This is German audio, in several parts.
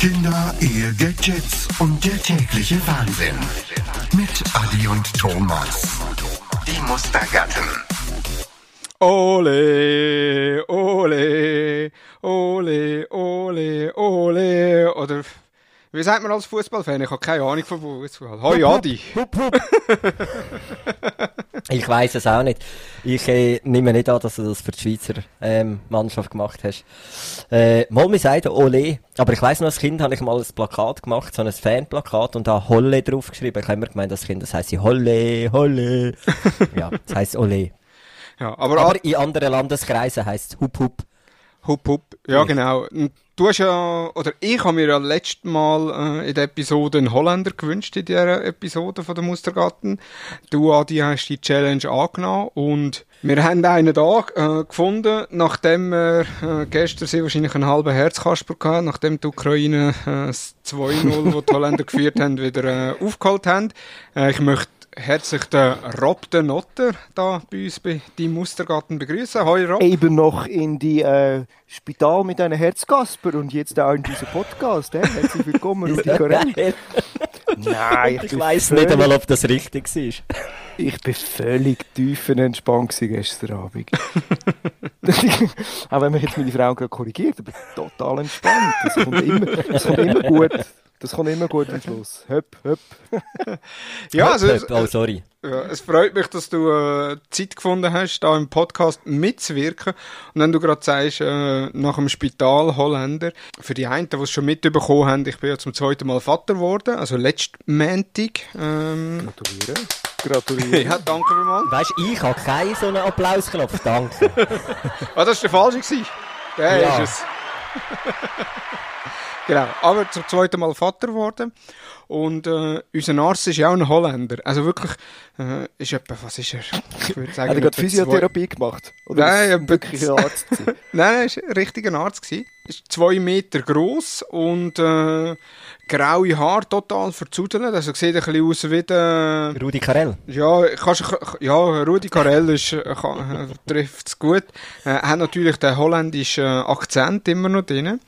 Kinder, Ehe, Gadgets und der tägliche Wahnsinn. Mit Adi und Thomas. Die Mustergatten. Ole, ole, ole, ole, ole. Oder wie sagt man als Fußballfan? Ich habe keine Ahnung von Fußball. Hoi Adi. Ich weiß es auch nicht. Ich äh, nehme nicht an, dass du das für die Schweizer ähm, Mannschaft gemacht hast. Äh, mal mir sagen, Ole. Aber ich weiss noch, als Kind habe ich mal ein Plakat gemacht, so ein Fanplakat und da Holle draufgeschrieben. Ich habe immer gemeint, das Kind, das heisst Holle, Holle. ja, das heisst Ole. Ja, aber, Aber in anderen Landeskreisen heisst es Hup Hup. Hup, hup. Ja, genau. Und Du hast ja, oder ich habe mir ja letztes Mal äh, in der Episode einen Holländer gewünscht, in dieser Episode von der Mustergarten. Du, Adi, hast die Challenge angenommen und wir haben einen da äh, gefunden, nachdem wir äh, gestern sehr wahrscheinlich einen halben Herzkasper gehabt, nachdem die Ukraine äh, das 2-0, das die Holländer geführt haben, wieder äh, aufgeholt haben. Äh, ich möchte herzlich den Rob de Notter da bei uns bei die Mustergarten begrüßen. Hoi Rob. Eben noch in die äh, Spital mit einem Herzkasper und jetzt auch in diesem Podcast. Äh? Herzlich willkommen, Rudi Carell. Nein, ich, ich weiß nicht einmal, ob das richtig war. Ich bin völlig tiefenentspannt gestern Abend. auch wenn mich jetzt meine Frau gerade korrigiert, aber total entspannt. Das kommt immer, das kommt immer gut. Das kommt immer gut am Schluss. Höpp, höpp. ja, also, höpp, oh, sorry. Ja, es freut mich, dass du äh, Zeit gefunden hast, da im Podcast mitzuwirken. Und wenn du gerade sagst, äh, nach dem Spital Holländer, für die einen, die es schon mitbekommen haben, ich bin ja zum zweiten Mal Vater geworden, also letzten Montag. Ähm, Gratuliere. Gratuliere. ja, danke vielmals. Weißt du, ich habe keinen so einen Applausknopf, danke. ah, das war der falsche. Der ja. ist es. Genau, aber zum zweiten Mal Vater geworden. Und äh, unser Arzt ist ja auch ein Holländer. Also wirklich, äh, ist etwa, was ist er? Ich würde sagen, Hat er gerade Physiotherapie zwei... gemacht? Oder nein, er wirklich ein Arzt Nein, er war ein richtiger Arzt. Er ist zwei Meter groß und äh, graue Haare total verzudelt. Also sieht ein bisschen aus wie der... Rudi Carell? Ja, kannst, ja Rudi Carell ist, äh, trifft es gut. Er äh, hat natürlich den holländischen Akzent immer noch drin.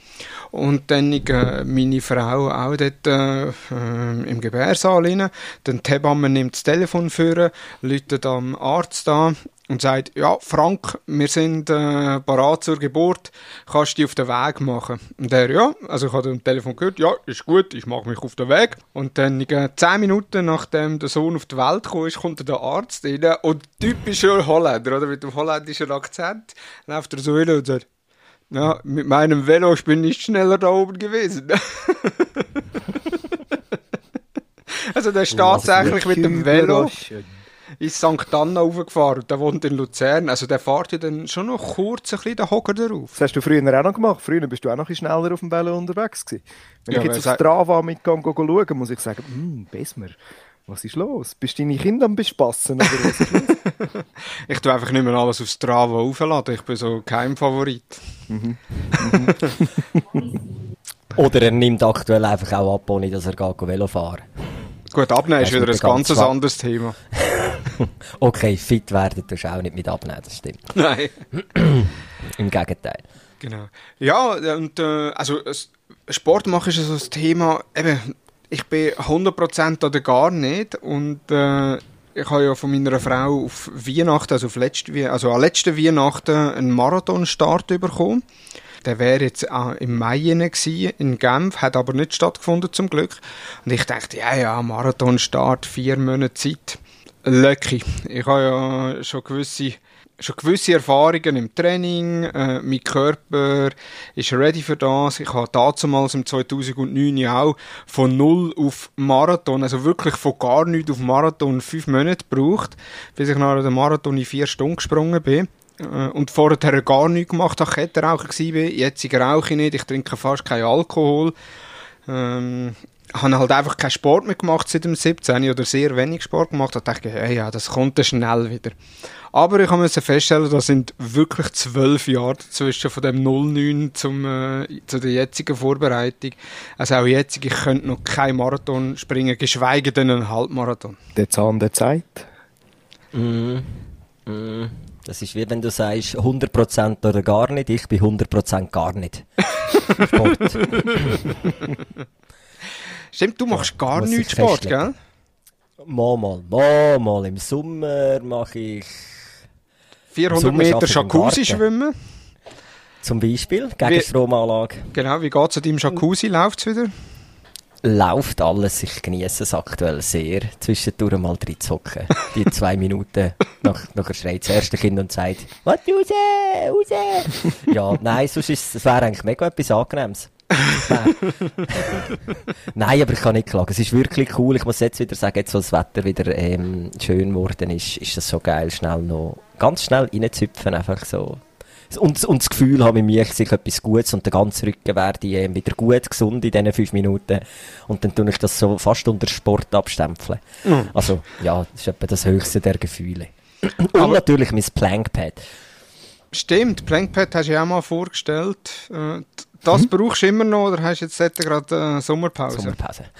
Und dann äh, meine Frau auch dort äh, äh im Gebärsaal rein. Dann die Hebamme nimmt das Telefon für, läutet am Arzt an und sagt, ja, Frank, wir sind äh, parat zur Geburt, kannst du dich auf den Weg machen? Und er, ja, also ich habe am Telefon gehört, ja, ist gut, ich mache mich auf den Weg. Und dann äh, zehn Minuten nachdem der Sohn auf die Welt gekommen ist, kommt der Arzt rein und typischer Holländer, oder, mit dem holländischen Akzent, läuft er so hin und sagt, ja, mit meinem Velo, ich bin nicht schneller da oben gewesen. also der ist tatsächlich mit dem Velo in St. Anna raufgefahren und der wohnt in Luzern. Also der fährt ja dann schon noch kurz ein bisschen den Hocker drauf. Das hast du früher auch noch gemacht. Früher bist du auch noch ein schneller auf dem Velo unterwegs gewesen. Wenn ja, ich jetzt auf Strava mitgehe schauen, muss ich sagen, hm, Besmer. Was ist los? Bist deine Kinder am Bespassen? Oder was ist los? ich tue einfach nicht mehr alles auf Strava aufladen. Ich bin so kein Favorit. Mhm. oder er nimmt aktuell einfach auch ab, ohne dass er geht Velo fahren Gut, Abnehmen ist wieder ein ganz, ganz anderes Thema. okay, fit werden tust du auch nicht mit Abnehmen, das stimmt. Nein. Im Gegenteil. Genau. Ja, und äh, also Sport machen ist so das Thema, eben, ich bin 100% oder gar nicht und äh, ich habe ja von meiner Frau auf Weihnachten, also, auf letzte, also an letzten Weihnachten einen Marathonstart bekommen. Der wäre jetzt äh, im Mai gewesen, in Genf, hat aber nicht stattgefunden zum Glück. Und ich dachte, ja, ja, Marathonstart, vier Monate Zeit. Lucky. Ich habe ja schon gewisse schon gewisse Erfahrungen im Training. Äh, mein Körper ist ready für das. Ich habe damals im 2009 ja auch von null auf Marathon, also wirklich von gar nichts auf Marathon fünf Monate gebraucht, bis ich nach dem Marathon in vier Stunden gesprungen bin. Äh, und vorher gar nichts gemacht habe, Kettenraucher war. Jetzt rauche ich nicht, ich trinke fast keinen Alkohol. Ähm, habe halt einfach keinen Sport mehr gemacht seit dem 17 oder sehr wenig Sport gemacht. Da dachte ich, hey, ja, das kommt dann schnell wieder. Aber ich musste feststellen, da sind wirklich zwölf Jahre dazwischen von dem 09 zum, äh, zu der jetzigen Vorbereitung. Also auch jetzt, ich könnte noch keinen Marathon springen, geschweige denn einen Halbmarathon. Der Zahn der Zeit? Mm. Mm. Das ist wie wenn du sagst 100% oder gar nicht, ich bin 100% gar nicht. Stimmt, du machst gar nichts Sport, gell? Mal, mal, mal, mal. Im Sommer mache ich... 400 Meter Jacuzzi schwimmen. Zum Beispiel, gegen Stromanlage. Genau, wie geht es an deinem Jacuzzi? Läuft es wieder? Läuft alles. Ich genieße es aktuell sehr, zwischendurch mal drin zu hocken. Die zwei Minuten, nach, nachher schreit das erste Kind und sagt, was, raus, raus. ja, nein, sonst ist es wäre eigentlich mega etwas Angenehmes. Nein, aber ich kann nicht klagen. Es ist wirklich cool. Ich muss jetzt wieder sagen, jetzt, wo das Wetter wieder ähm, schön geworden ist, ist es so geil, schnell noch, ganz schnell reinzupfen, einfach so. Und, und das Gefühl habe, mir sich etwas Gutes und der ganze Rücken werde äh, wieder gut, gesund in diesen fünf Minuten. Und dann tue ich das so fast unter Sport abstempeln. Mhm. Also, ja, das ist etwa das höchste der Gefühle. Und aber natürlich mein Plankpad. Stimmt, Plankpad hast du ja auch mal vorgestellt. Äh, das mhm. brauchst du immer noch oder hast du jetzt gerade äh, Sommerpause? Sommerpause.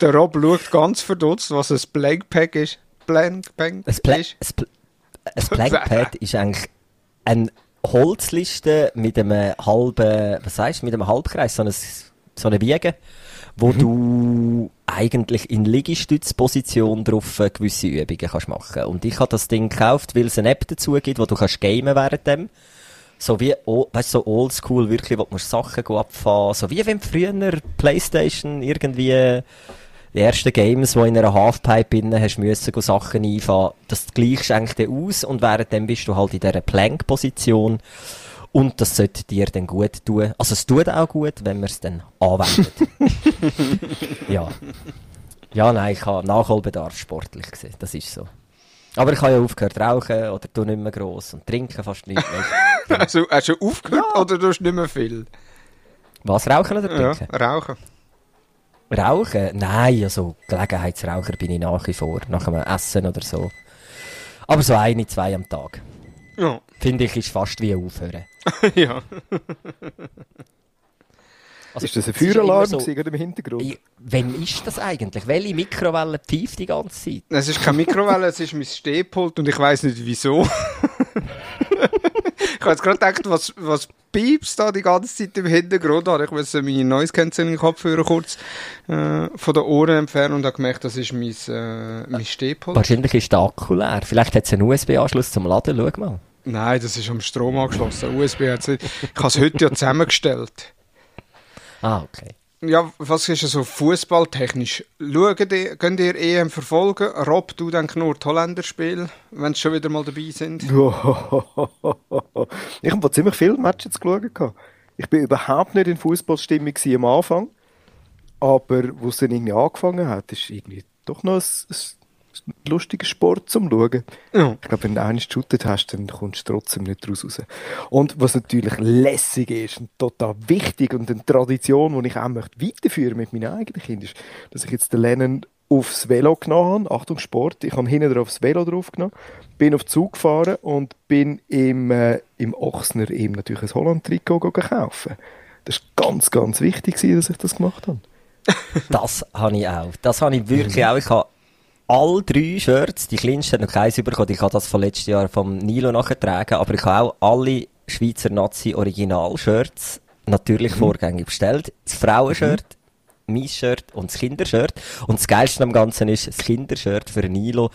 Der Rob schaut ganz verdutzt, was ein Blankpack ist. Blankpack ein Pla ist. Ein Blankpad ist eigentlich eine Holzliste mit einem halben, was heißt, mit einem Halbkreis, so eine, so eine Wiege, wo mhm. du eigentlich in Liegestützposition drauf äh, gewisse Übungen kannst machen. Und ich habe das Ding gekauft, weil es eine App dazu gibt, wo du kannst gamen während dem so wie, weißt so oldschool wirklich, wo du Sachen abfahren so wie wenn früher Playstation irgendwie die ersten Games, die in einer Halfpipe innen hast müssen, Sachen einfahren, das gleichst eigentlich aus und währenddem bist du halt in dieser Plank-Position und das sollte dir dann gut tun. Also es tut auch gut, wenn man es dann anwendet. ja. Ja, nein, ich habe Nachholbedarf sportlich gesehen, das ist so. Aber ich habe ja aufgehört rauchen oder tu nicht mehr gross und trinken fast nicht mehr. also, hast du aufgehört ja. oder tust du nicht mehr viel? Was, rauchen oder trinken? Ja, rauchen. Rauchen? Nein, also Gelegenheitsraucher bin ich nach wie vor, nach einem Essen oder so. Aber so eine, zwei am Tag. Ja. Finde ich, ist fast wie aufhören. ja. Also, ist das ein Feueralarm so, im Hintergrund? Wann ist das eigentlich? Welche Mikrowelle pfeift die ganze Zeit? Es ist keine Mikrowelle, es ist mein Stehpult und ich weiß nicht wieso. ich habe jetzt gerade gedacht, was, was piepst da die ganze Zeit im Hintergrund? Ich muss meine Noise Cancelling Kopfhörer kurz äh, von den Ohren entfernen und habe gemerkt, das ist mein, äh, mein Stehpult. Wahrscheinlich ist der Akku leer. Vielleicht hat es einen USB-Anschluss zum Laden. Schau mal. Nein, das ist am Strom angeschlossen. USB hat Ich habe es heute ja zusammengestellt. Ah, okay. Ja, was ist so fußballtechnisch? Schauen die, könnt ihr EM verfolgen? Rob, du denkst nur die Holländer spielen, wenn sie schon wieder mal dabei sind? ich habe ziemlich viele Matches geschaut. Ich bin überhaupt nicht in Fußballstimmung am Anfang. Aber wo es dann irgendwie angefangen hat, ist irgendwie doch noch ein, ein ein lustiger Sport zum Schauen. Ja. Ich glaube, wenn du einen geshootet hast, dann kommst du trotzdem nicht daraus raus. Und was natürlich lässig ist und total wichtig und eine Tradition, die ich auch möchte weiterführen mit meinen eigenen Kindern, ist, dass ich jetzt den Lernen aufs Velo genommen habe. Achtung, Sport. Ich habe hinten drauf das Velo drauf genommen, bin auf den Zug gefahren und bin im, äh, im Ochsner eben natürlich ein Holland-Trikot kaufen. Das war ganz, ganz wichtig, dass ich das gemacht habe. das habe ich auch. Das habe ich wirklich mhm. auch. Ich habe all drei Shirts, die kleinste hat noch keins bekommen, ich habe das von letztes Jahr vom Nilo nachgetragen, aber ich habe auch alle Schweizer Nazi-Original-Shirts natürlich mhm. vorgängig bestellt. Das Frauenshirt, mhm. mein Shirt und das Kindershirt. Und das Geilste am Ganzen ist, das Kindershirt für Nilo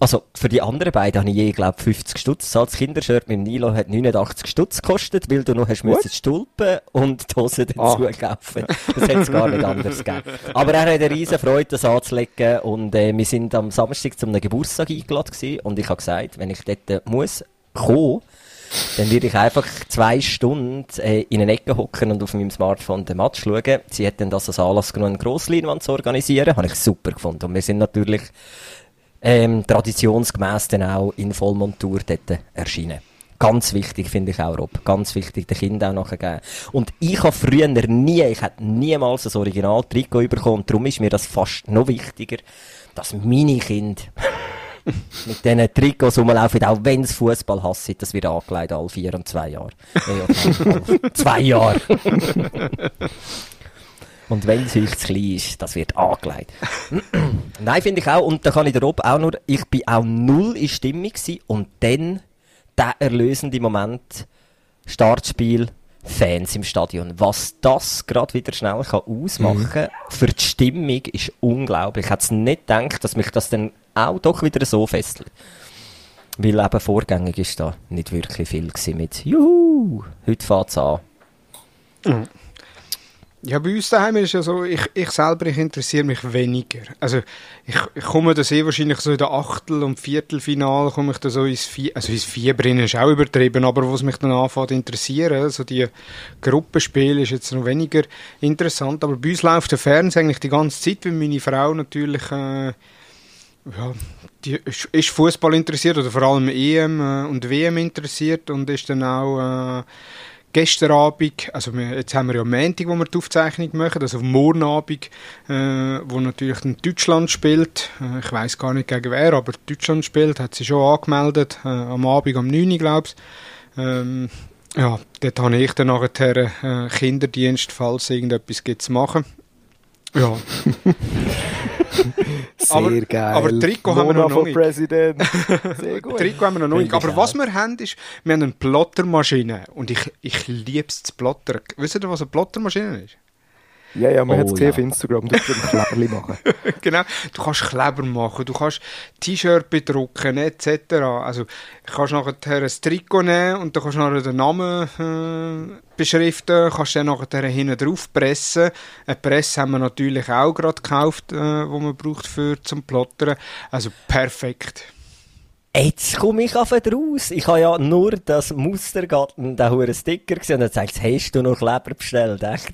also, für die anderen beiden habe ich je, glaube 50 Stutz. Das Kindershirt mit dem Nilo hat 89 Stutz gekostet, weil du noch hast müssen Stulpen und die Hose dazu ah. kaufen. Das hätte es gar nicht anders gegeben. Aber er hat eine riesen Freude, das anzulegen und äh, wir sind am Samstag zu einem Geburtstag eingeladen gewesen, und ich habe gesagt, wenn ich dort äh, muss kommen, dann würde ich einfach zwei Stunden äh, in eine Ecke hocken und auf meinem Smartphone den Match schauen. Sie hat dann das als Anlass genommen, eine Grossleinwand zu organisieren. Habe ich super gefunden. Und wir sind natürlich ähm, traditionsgemäß dann auch in Vollmontur dort erschienen. Ganz wichtig finde ich auch, Rob. Ganz wichtig, den Kindern auch nachgeben. Und ich habe früher nie, ich hätte niemals ein Original-Trikot bekommen. Darum ist mir das fast noch wichtiger, dass meine Kinder mit diesen Trikots rumlaufen, auch wenn es Fußball hassen, das wird angelegt alle vier und zwei Jahre. Ja, zwei Jahre. Und wenn es euch zu klein ist, das wird angelegt. Nein, finde ich auch. Und da kann ich der Rob auch nur, ich bin auch null in Stimmung gewesen. Und dann, der erlösende Moment, Startspiel, Fans im Stadion. Was das gerade wieder schnell kann ausmachen kann für die Stimmung ist unglaublich. Ich hätte es nicht gedacht, dass mich das dann auch doch wieder so fesselt. Weil eben vorgängig ist da nicht wirklich viel gewesen mit Juhu, heute fährt es an. Ja, bei uns daheim ist ja so, ich, ich selber, ich interessiere mich weniger. Also, ich, ich komme da sehr wahrscheinlich so in der Achtel- und Viertelfinale komme ich da so ins Fieber, also ins Fieber ist auch übertrieben, aber was mich dann anfängt interessieren, so die Gruppenspiele ist jetzt noch weniger interessant, aber bei uns läuft der Fernseher eigentlich die ganze Zeit, weil meine Frau natürlich, äh, ja, die ist, ist Fußball interessiert oder vor allem EM äh, und WM interessiert und ist dann auch, äh, gestern Abend, also jetzt haben wir ja am Montag, wo wir die Aufzeichnung machen, also morgen Abend, äh, wo natürlich Deutschland spielt, äh, ich weiß gar nicht gegen wer, aber Deutschland spielt, hat sie schon angemeldet, äh, am Abend um 9 Uhr, glaube ich. Ähm, ja, dort habe ich dann nachher äh, Kinderdienst, falls irgendetwas gibt zu machen. Ja. Sehr Aber- geil. aber Trikot haben wir noch nicht. President. Sehr gut. Trikot haben wir noch nicht. Aber was wir haben, ist, wir haben eine Plottermaschine. Und ich, ich liebe es zu plottern. Wisst ihr, was eine Plottermaschine ist? Ja, ja, man Oh, hat es gesehen ja. auf Instagram. Du kannst ein Kleberli machen. genau. Du kannst Kleber machen, du kannst T-Shirt bedrucken, etc. Also, du kannst nachher ein Trikot nehmen und dann kannst du nachher den Namen äh, beschriften, kannst dann nachher hinten drauf pressen. Eine Presse haben wir natürlich auch gerade gekauft, äh, wo man braucht für zum Plottern. Also, perfekt. Jetzt komme ich auf raus. Ich habe ja nur das Mustergarten, den hohen Sticker gesehen und dann sagt hast du noch Kleber bestellt, echt?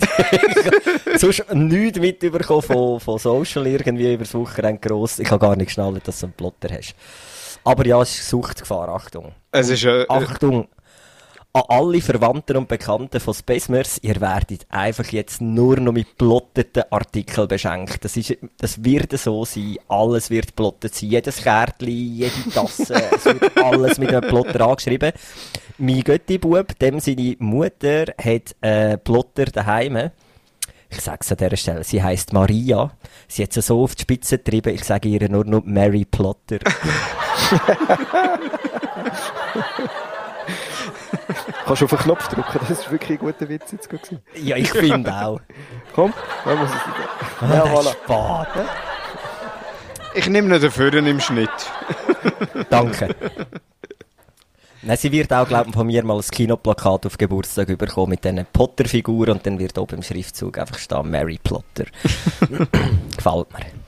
sonst nichts mitbekommen von, von Social irgendwie übers Wochenende gross. Ich habe gar nicht geschnallt, dass du einen Plotter hast. Aber ja, es ist Suchtgefahr, Achtung. Es ist, äh, Achtung! An alle Verwandten und Bekannten von Spacemers, ihr werdet einfach jetzt nur noch mit plotteten Artikeln beschenkt. Das, ist, das wird so sein. Alles wird plottet sein. Jedes Kärtchen, jede Tasse, es wird alles mit einem Plotter angeschrieben. Mein Götti-Bub, dem seine Mutter, hat einen Plotter daheim. Ich sage es an dieser Stelle, sie heißt Maria. Sie hat sie so auf die Spitze getrieben, ich sage ihr nur noch Mary Plotter. Kannst du auf den Knopf drücken. Das ist wirklich ein guter Witz jetzt gewesen. ja, ich finde auch. Komm, dann muss es Ah, Ja, voilà. Spaten. ich nehme ihn dafür im Schnitt. Danke. Nein, sie wird auch, glaube ich, von mir mal ein Kinoplakat auf Geburtstag bekommen mit diesen Potter-Figuren und dann wird oben im Schriftzug einfach stehen Mary Plotter. Gefällt mir.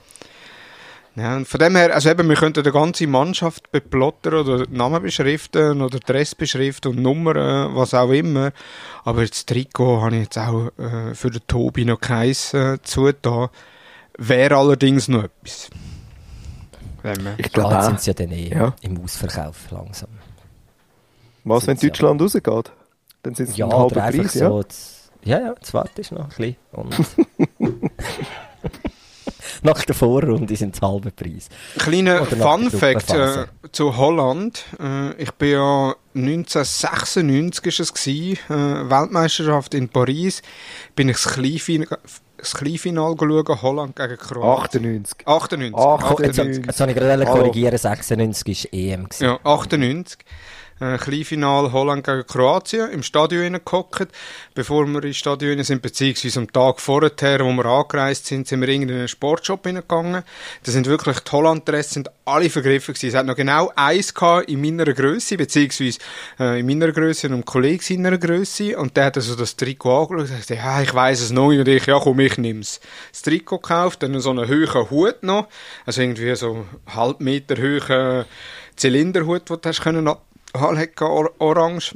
Ja, und von dem her, also eben, wir könnten die ganze Mannschaft beplottern oder Namen beschriften oder Dress beschriften und Nummern, was auch immer. Aber das Trikot habe ich jetzt auch äh, für den Tobi noch keins äh, zugetan. Wäre allerdings noch etwas. Ich Ja, glaube jetzt auch. sind sie ja dann eh Ja. im Ausverkauf langsam. Was, wenn Sind's ja. Deutschland rausgeht? Dann sind es Ja, ein halber Preis, ja? so. das- Ja, ja, das wartest noch ein bisschen. Und nach der Vorrunde sind es halbe Preis. Kleiner Fun Fact äh, zu Holland. Äh, ich bin ja 1996 ist es gewesen, äh, Weltmeisterschaft in Paris. Bin ich das Kleinfinale, das Kleinfinale schauen, Holland gegen Kroatien. 98. 98. Ach, Jetzt, 98. jetzt habe ich gerade korrigieren, 96 war EM. gewesen. Ja, 98. Äh, Kleinfinal Holland gegen Kroatien im Stadion hineingehockt. Bevor wir ins Stadion sind, beziehungsweise am Tag vorher, wo wir angereist sind, sind wir in einen Sportshop hineingegangen. Da sind wirklich die Holland-Dress sind alle vergriffen gewesen. Es hat noch genau eins in meiner Größe, beziehungsweise äh, in meiner Größe und einem Kollegen seiner Größe. Und der hat also das Trikot angeschaut und gesagt, ja, ich weiß es noch nicht. Und ich, ja komm, ich nimm's. Das Trikot gekauft, dann so einen hohen Hut noch. Also irgendwie so einen halb Meter hohen Zylinderhut, den du hast können anlegen, or orange.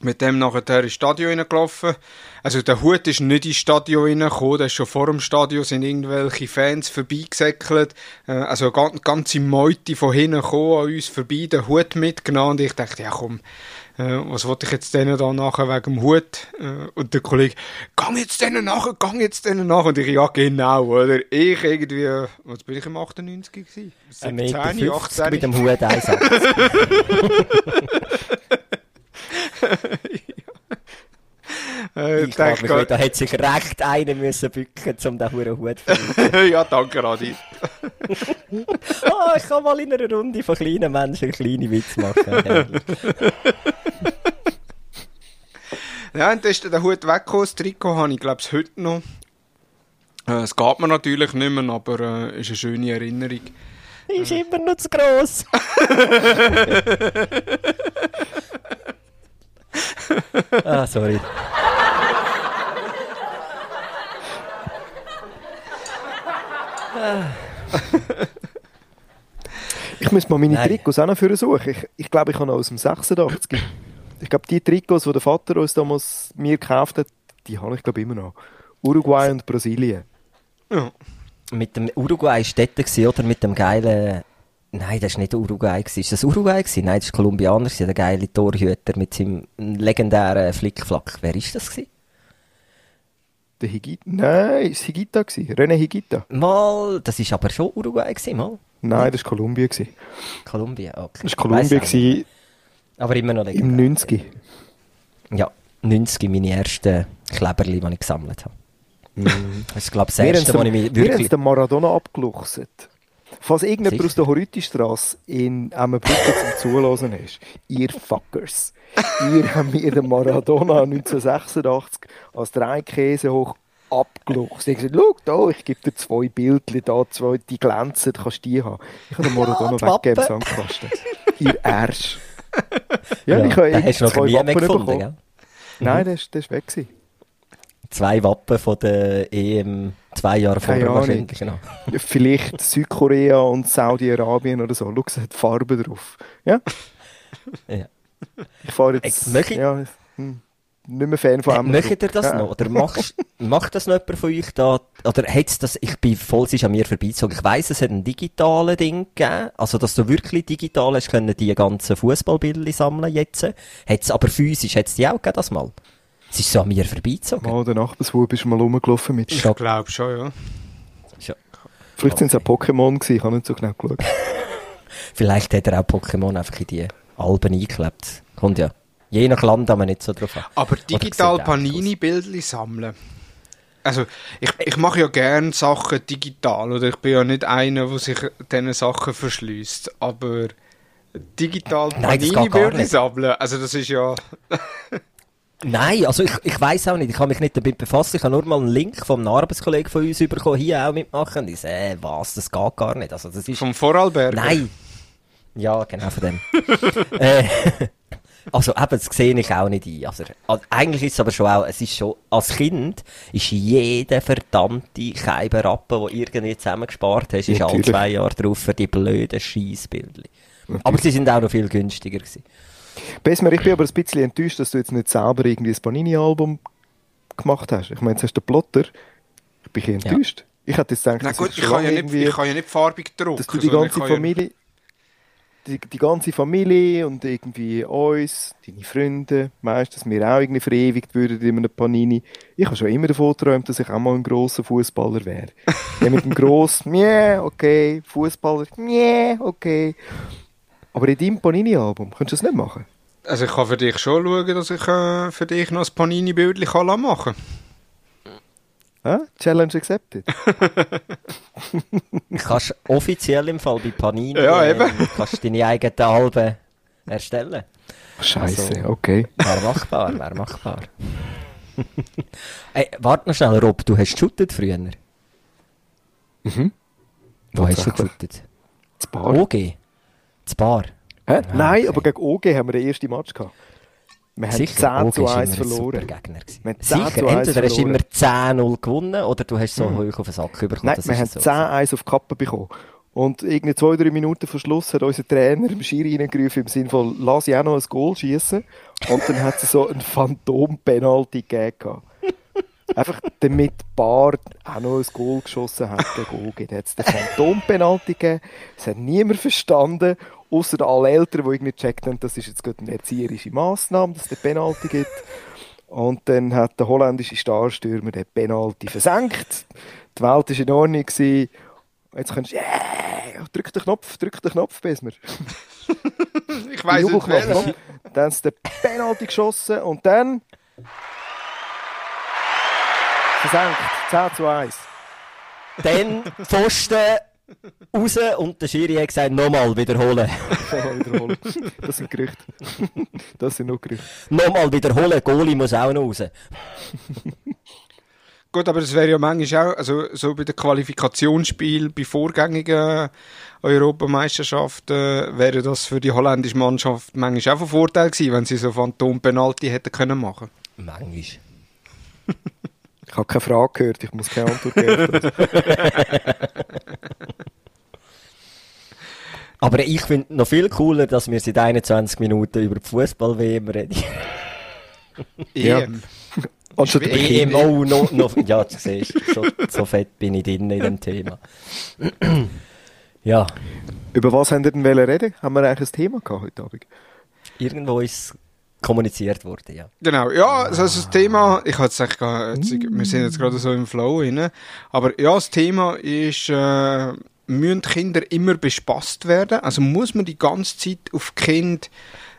Mit dem nachher ins Stadion reingelaufen. Also der Hut ist nicht ins Stadion reingekommen, der ist schon vor dem Stadion, sind irgendwelche Fans vorbeigesäckelt. Äh, also eine gan- ganze Meute von hinten gekommen, an uns vorbei, den Hut mitgenommen. Und ich dachte, ja komm, äh, was wollte ich jetzt denen da nachher wegen dem Hut? Äh, und der Kollege, gang jetzt denen nachher, gang jetzt denen nachher. Und ich, ja genau, oder? Ich irgendwie, was bin ich im 98 gewesen? 1,50 Meter 17, 50 mit dem Hut einsetzen. Äh, Ich frage dachte mich, da hätte sich recht einer müssen bücken, um den huren Hut zu verlieren. ja, danke, Radi. Ah, ich kann mal in einer Runde von kleinen Menschen kleine Witze machen. Ja, und dann ist der Hut weggekommen. Das Trikot habe ich, glaube ich, heute noch. Äh, Es geht mir natürlich nicht mehr, aber äh, ist eine schöne Erinnerung. Ist immer noch zu gross. ah, sorry. Ich muss mal meine Nein. Trikots auch noch für suchen. Ich, ich glaube, ich habe noch aus dem 86. Ich glaube, die Trikots, die der Vater uns damals mir gekauft hat, die habe ich glaube immer noch. Uruguay und Brasilien. Ja. Mit dem Uruguay war dort, gewesen, oder? Mit dem geilen. Nein, das war nicht Uruguay. Gewesen. Ist das Uruguay? Gewesen? Nein, das war Kolumbianer, der geile Torhüter mit seinem legendären Flickflack. Wer ist das? Gewesen? Der Higita? Nein, es war Higita. gewesen. René Higita. Mal, das war aber schon Uruguay, gewesen, mal. Nein, das war Kolumbien. gewesen. Kolumbien, okay. Das war Kolumbien Aber immer noch im legendär. 90. Ja, 90 meine ersten Kleberli, die ich gesammelt habe. Das ist, glaube ich, das erste, wo ich mich den, wir haben wirklich... den Maradona abgeluchst. Falls irgendjemand Sicher? aus der Horütistrasse in Emmenbrücke zum Zuhören ist, ihr Fuckers, ihr habt mir den Maradona 1986 als drei Käse hoch abgeluchst. Ich habe gesagt, schau da, ich gebe dir zwei Bildchen da, zwei, die glänzen, kannst die haben. Ich habe den Maradona die weggegeben im Sandkasten. ihr Arsch. Ja, Ja, ich habe den hast du noch zwei nie mehr Wappen gefunden, bekommen. gell? Nein, ist, der ist weg gewesen. Zwei Wappen von der EM zwei Jahre vorher wahrscheinlich. Genau. Vielleicht Südkorea und Saudi-Arabien oder so. Schau, es hat Farbe drauf. Ja? Ja. Ich fahre jetzt. Ja, hm, nicht mehr Fan von Äh, Emmenbruck. Möchtet ihr das Ja. noch? Oder machst, macht das noch jemand von euch da? Oder hat's das, ich bin voll, es ist an mir vorbeizogen. Ich weiss, es hat ein digitales Ding gegeben. Also, dass du wirklich digital hast können, die ganzen Fußballbilder sammeln jetzt. Hat's aber physisch, hat's die auch gegeben, das mal? Es ist so an mir vorbeizogen. Mal der Nachbarsbub ist mal rumgelaufen mit. Ich glaube schon, ja. Ja. Vielleicht sind es auch Pokémon gewesen, ich habe nicht so genau geschaut. Vielleicht hat er auch Pokémon einfach in die Alben eingeklebt. Kommt ja. Je nach Land haben wir nicht so drauf an. Aber digital Panini-Bilder sammeln. Also, ich, ich mache ja gerne Sachen digital, oder? Ich bin ja nicht einer, der sich diesen Sachen verschließt. Aber digital nicht. sammeln, also das ist ja... Nein, also ich, ich weiß auch nicht, ich habe mich nicht damit befasst. Ich habe nur mal einen Link vom Arbeitskollegen von uns bekommen, hier auch mitmachen. Und ich so, äh, was, das geht gar nicht. Also das ist... Vom Vorarlberg. Nein. Ja, genau von dem. äh, also eben, das sehe ich auch nicht ein. Also, also, eigentlich ist es aber schon auch, es ist schon, als Kind ist jeder verdammte Keiberappen, der irgendwie zusammengespart hast, ist alle zwei Jahre drauf für die blöden Scheissbildchen. Aber sie sind auch noch viel günstiger gewesen. Besmer, ich bin aber ein bisschen enttäuscht, dass du jetzt nicht selber irgendwie ein Panini-Album gemacht hast. Ich meine, jetzt hast du den Plotter. Ich bin bisschen Ja. enttäuscht. Ich hätte jetzt gedacht, Na gut, ich kann, ja nicht, ich kann ja nicht farbig drucken. dass du die ganze kann ja- Familie, die, die ganze Familie und irgendwie uns, deine Freunde, meist, dass wir auch irgendwie verewigt würden in einem Panini. Ich habe schon immer davon geträumt, dass ich auch mal ein grosser Fußballer wäre. ja, mit dem grossen, yeah, okay, Fußballer, yeah, okay. Aber in deinem Panini-Album könntest du das nicht machen. Also ich kann für dich schon schauen, dass ich äh, für dich noch ein Panini-Bildchen kann Hä? Challenge accepted. Kannst offiziell im Fall bei Panini Ja, eben. ähm, kannst deine eigenen Alben erstellen. Scheiße, Also- okay. Wäre machbar, wäre machbar. Ey, warte noch schnell, Rob, du hast geshootet früher. Mhm. Wo hast du geshootet? Das Bar. OG? Das Bar? Hä? Nein, okay. aber gegen OG haben wir den ersten Match gehabt. Wir haben 10 OG zu ist 1 immer ein verloren. Wir 10 Sicher, zu 1 entweder hast du immer 10-0 gewonnen oder du hast so hoch auf den Sack bekommen. Nein, das wir haben so. 10-1 auf die Kappe bekommen. Und irgendwie zwei, drei Minuten vor Schluss hat unser Trainer im Schiri reingerufen im Sinne von, lass ich auch noch ein Goal schießen. Und dann hat es so ein Phantom-Penalty gegeben. Einfach damit Bart auch noch ein Goal geschossen hat. Dann hat es den Phantom-Penalty gegeben. Es hat niemand verstanden, außer alle Eltern, die irgendwie gecheckt haben, das ist jetzt gerade eine erzieherische Massnahme, dass es den Penalty gibt. Und dann hat der holländische Starstürmer den Penalty versenkt. Die Welt war in Ordnung. Gewesen. Jetzt kannst du, yeah, drück den Knopf, drück den Knopf, Besmer. Ich weiss nicht ne? Dann haben sie den Penalty geschossen und dann versenkt. 10 zu 1. Dann Pfosten raus und der Schiri hat gesagt, nochmal wiederholen. Nochmal wiederholen. Das sind Gerüchte. Das sind nur Gerüchte. nochmal wiederholen, Goalie muss auch noch raus. Gut, aber das wäre ja manchmal auch, also so bei den Qualifikationsspielen, bei vorgängigen Europameisterschaften, wäre das für die holländische Mannschaft manchmal auch von Vorteil gewesen, wenn sie so Phantom-Penalty hätten können machen. Manchmal. Ich habe keine Frage gehört, ich muss keine Antwort geben. Aber ich finde noch viel cooler, dass wir seit 21 Minuten über die Fußball-WM reden. Ja. Anstatt über EM, oh, no, no, ja, du siehst, so, so fett bin ich drin in dem Thema. ja, Über was haben wir denn reden? Haben wir eigentlich ein Thema gehabt heute Abend? irgendwo ist kommuniziert worden, ja. Genau, ja, also das Thema, ich hatte eigentlich gar, jetzt, wir sind jetzt gerade so im Flow rein, aber ja, das Thema ist, äh, müssen Kinder immer bespaßt werden? Also muss man die ganze Zeit auf Kind,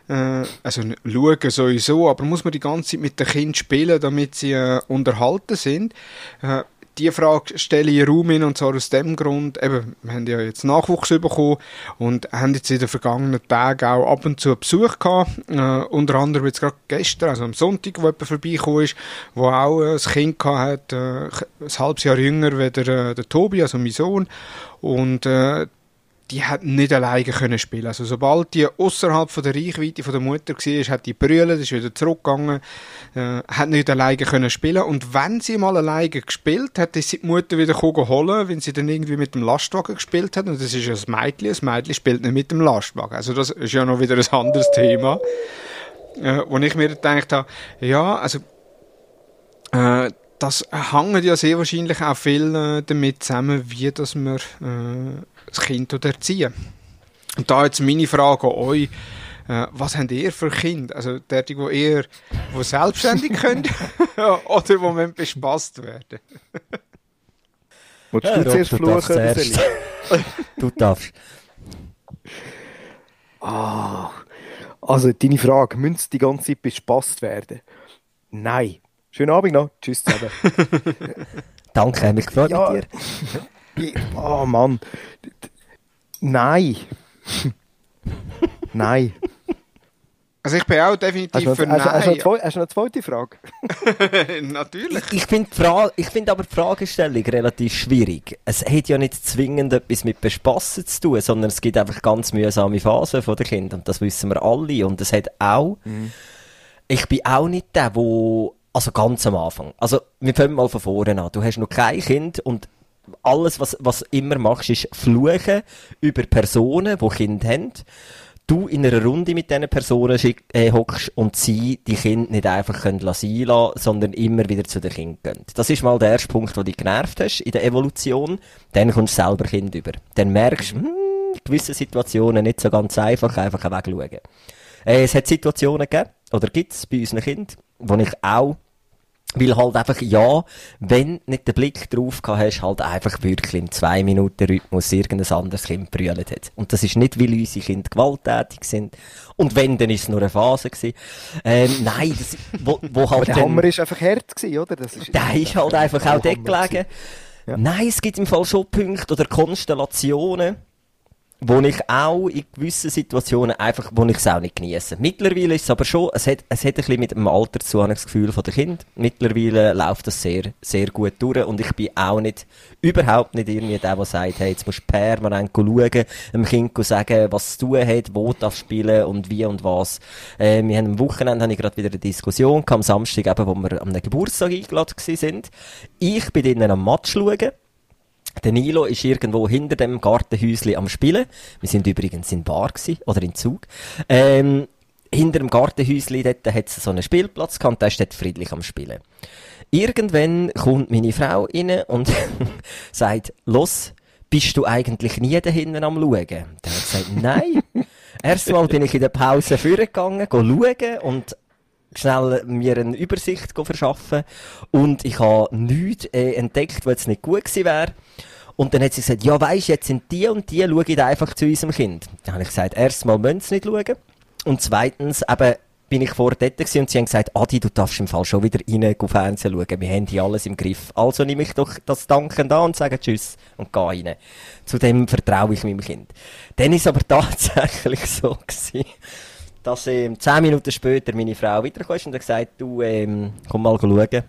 äh, also schauen sowieso, aber muss man die ganze Zeit mit den Kindern spielen, damit sie äh, unterhalten sind? Äh, die Frage stelle ich Raum hin, und zwar aus dem Grund, eben, wir haben ja jetzt Nachwuchs bekommen und haben jetzt in den vergangenen Tagen auch ab und zu Besuch gehabt, äh, unter anderem jetzt gerade gestern, also am Sonntag, wo jemand vorbeigekommen ist, wo auch äh, ein Kind gehabt hat, äh, ein halbes Jahr jünger wie der, äh, der Tobi, also mein Sohn, und äh, die hat nicht alleine können spielen. Also sobald die außerhalb von der Reichweite von der Mutter war, hat die brüllen, ist wieder zurückgegangen, äh, hat nicht alleine können spielen. Und wenn sie mal alleine gespielt hat, ist sie die Mutter wieder holen, wenn sie dann irgendwie mit dem Lastwagen gespielt hat. Und das ist ja das Mädchen. Das Mädchen spielt nicht mit dem Lastwagen. Also das ist ja noch wieder ein anderes Thema. Äh, wo ich mir gedacht habe, ja, also äh, das hängt ja sehr wahrscheinlich auch viel äh, damit zusammen, wie dass man äh, das Kind dort erziehen. Und da jetzt meine Frage an euch, äh, was habt ihr für Kinder? Also der, die eher wo selbstständig können oder wo man bespaßt werden? Ja, du Rob, zuerst du darfst fluchen? Du darfst. Ah, also deine Frage, müssen sie die ganze Zeit bespaßt werden? Nein. Schönen Abend noch. Tschüss zusammen. Danke, mich gefreut Ja. mit dir. Oh Mann. Nein. Nein. Also ich bin auch definitiv für hast, du- hast, du noch, Nein. hast du noch eine zweite Frage? Natürlich. Ich, ich finde find aber die Fragestellung relativ schwierig. Es hat ja nicht zwingend etwas mit Bespassen zu tun, sondern es gibt einfach ganz mühsame Phasen von den Kindern. Und das wissen wir alle. Und es hat auch, ich bin auch nicht der, wo, also ganz am Anfang. Also, wir fangen mal von vorne an. Du hast noch kein Kind und alles, was, was immer machst, ist fluchen über Personen, die Kinder haben. Du in einer Runde mit diesen Personen äh, hockst und sie die Kinder nicht einfach können lassen lassen, sondern immer wieder zu den Kindern gehen. Das ist mal der erste Punkt, der dich genervt hast in der Evolution. Dann kommst du selber Kind über. Dann merkst du, hm, in gewissen Situationen nicht so ganz einfach, einfach wegschauen. Äh, es hat Situationen gegeben, oder gibt es bei unseren Kindern, wo ich auch weil halt einfach, ja, wenn nicht den Blick drauf gehabt hast, halt einfach wirklich im 2-Minuten-Rhythmus irgendein anderes Kind brüllt hat. Und das ist nicht, weil unsere Kinder gewalttätig sind. Und wenn, dann ist es nur eine Phase gewesen. Ähm, nein, das, wo, wo Aber halt der dann- Hammer ist einfach hart gewesen, oder? Das ist, der ist halt einfach auch dort gelegen. Ja. Nein, es gibt im Fall schon Punkte oder Konstellationen, wo ich auch in gewissen Situationen einfach, wo ich es auch nicht genieße. Mittlerweile ist es aber schon, es hat, es hat ein bisschen mit dem Alter zu, das Gefühl von den Kind. Mittlerweile läuft das sehr, sehr gut durch und ich bin auch nicht, überhaupt nicht irgendwie der, der sagt, hey, jetzt musst du permanent schauen, dem Kind sagen, was es zu tun hat, wo darf spielen und wie und was. Äh, wir haben am Wochenende habe ich gerade wieder eine Diskussion gehabt, am Samstag eben, wo wir am Geburtstag eingeladen sind. Ich bin drinnen am Match schauen. Der Nilo ist irgendwo hinter dem Gartenhäusli am Spielen. Wir sind übrigens in Bar gewesen, oder in Zug. Ähm, hinter dem Gartenhäusli, dort hat es so einen Spielplatz gehabt, der ist dort friedlich am Spielen. Irgendwann kommt meine Frau rein und sagt, los, bist du eigentlich nie da hinten am Schauen? Der hat gesagt, nein. Erstmal bin ich in der Pause vorgegangen, schauen und schnell mir eine Übersicht verschaffen und ich habe nichts äh, entdeckt, was jetzt nicht gut gewesen wäre. Und dann hat sie gesagt, ja weisst, jetzt sind die und die, schau ich einfach zu unserem Kind. Dann habe ich gesagt, erstmal müssen sie nicht schauen und zweitens eben, bin ich vor dort gewesen und sie haben gesagt, Adi, du darfst im Fall schon wieder rein auf Fernsehen schauen. Wir haben hier alles im Griff. Also nehme ich doch das Danken da und sage Tschüss und gehe rein. Zu dem vertraue ich meinem Kind. Dann ist aber tatsächlich so gewesen, dass ähm, zehn Minuten später meine Frau wiederkam und hat gesagt, du, ähm, komm mal schauen.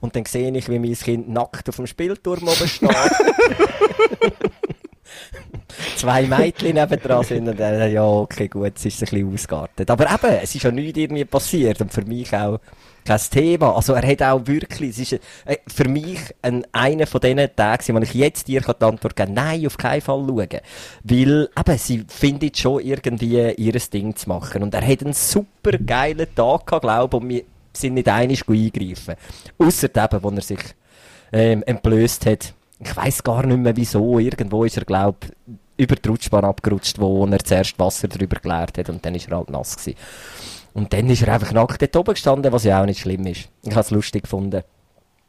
Und dann sehe ich, wie mein Kind nackt auf dem Spielturm oben steht. Zwei Mädchen nebendran sind und dann, ja, okay, gut, es ist ein bisschen ausgeartet. Aber eben, es ist ja nichts irgendwie passiert und für mich auch kein Thema. Also er hat auch wirklich, es ist äh, für mich ein, einer von diesen Tagen, wo ich jetzt dir die Antwort geben nein, auf keinen Fall schauen. Weil, eben, sie findet schon irgendwie ihr Ding zu machen. Und er hat einen super geilen Tag gehabt, glaube ich, und wir sind nicht einig eingreifen. Ausser eben, wo er sich ähm, entblößt hat. Ich weiß gar nicht mehr wieso. Irgendwo ist er, glaube über die Rutschbahn abgerutscht, wo er zuerst Wasser drüber geleert hat und dann ist er halt nass gewesen. Und dann ist er einfach nackt dort oben gestanden, was ja auch nicht schlimm ist. Ich habe es lustig gefunden.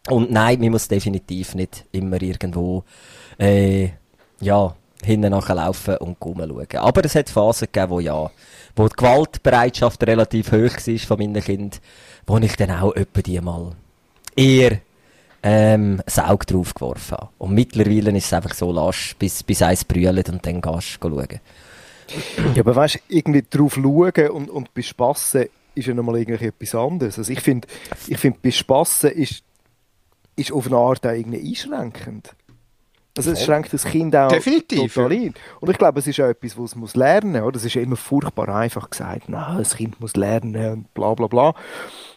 Und nein, man muss definitiv nicht immer irgendwo, äh, ja, hinten nachlaufen und schauen. Aber es hat Phasen gegeben, wo ja, wo die Gewaltbereitschaft relativ hoch war von meinen Kindern, wo ich dann auch etwa die mal eher ähm, ein Auge drauf geworfen habe. Und mittlerweile ist es einfach so, lass, bis, bis eins brüllt und dann gehst du schauen. Ja, aber weißt du, irgendwie drauf schauen und, und bespassen ist ja nochmal irgendwie etwas anderes. Also ich finde, ich find, bespassen ist, ist auf eine Art auch irgendwie einschränkend. Also es schränkt das Kind auch Definitiv, total ein. Und ich glaube, es ist auch etwas, was es muss lernen muss. Es ist ja immer furchtbar einfach gesagt, na, das Kind muss lernen und bla bla bla.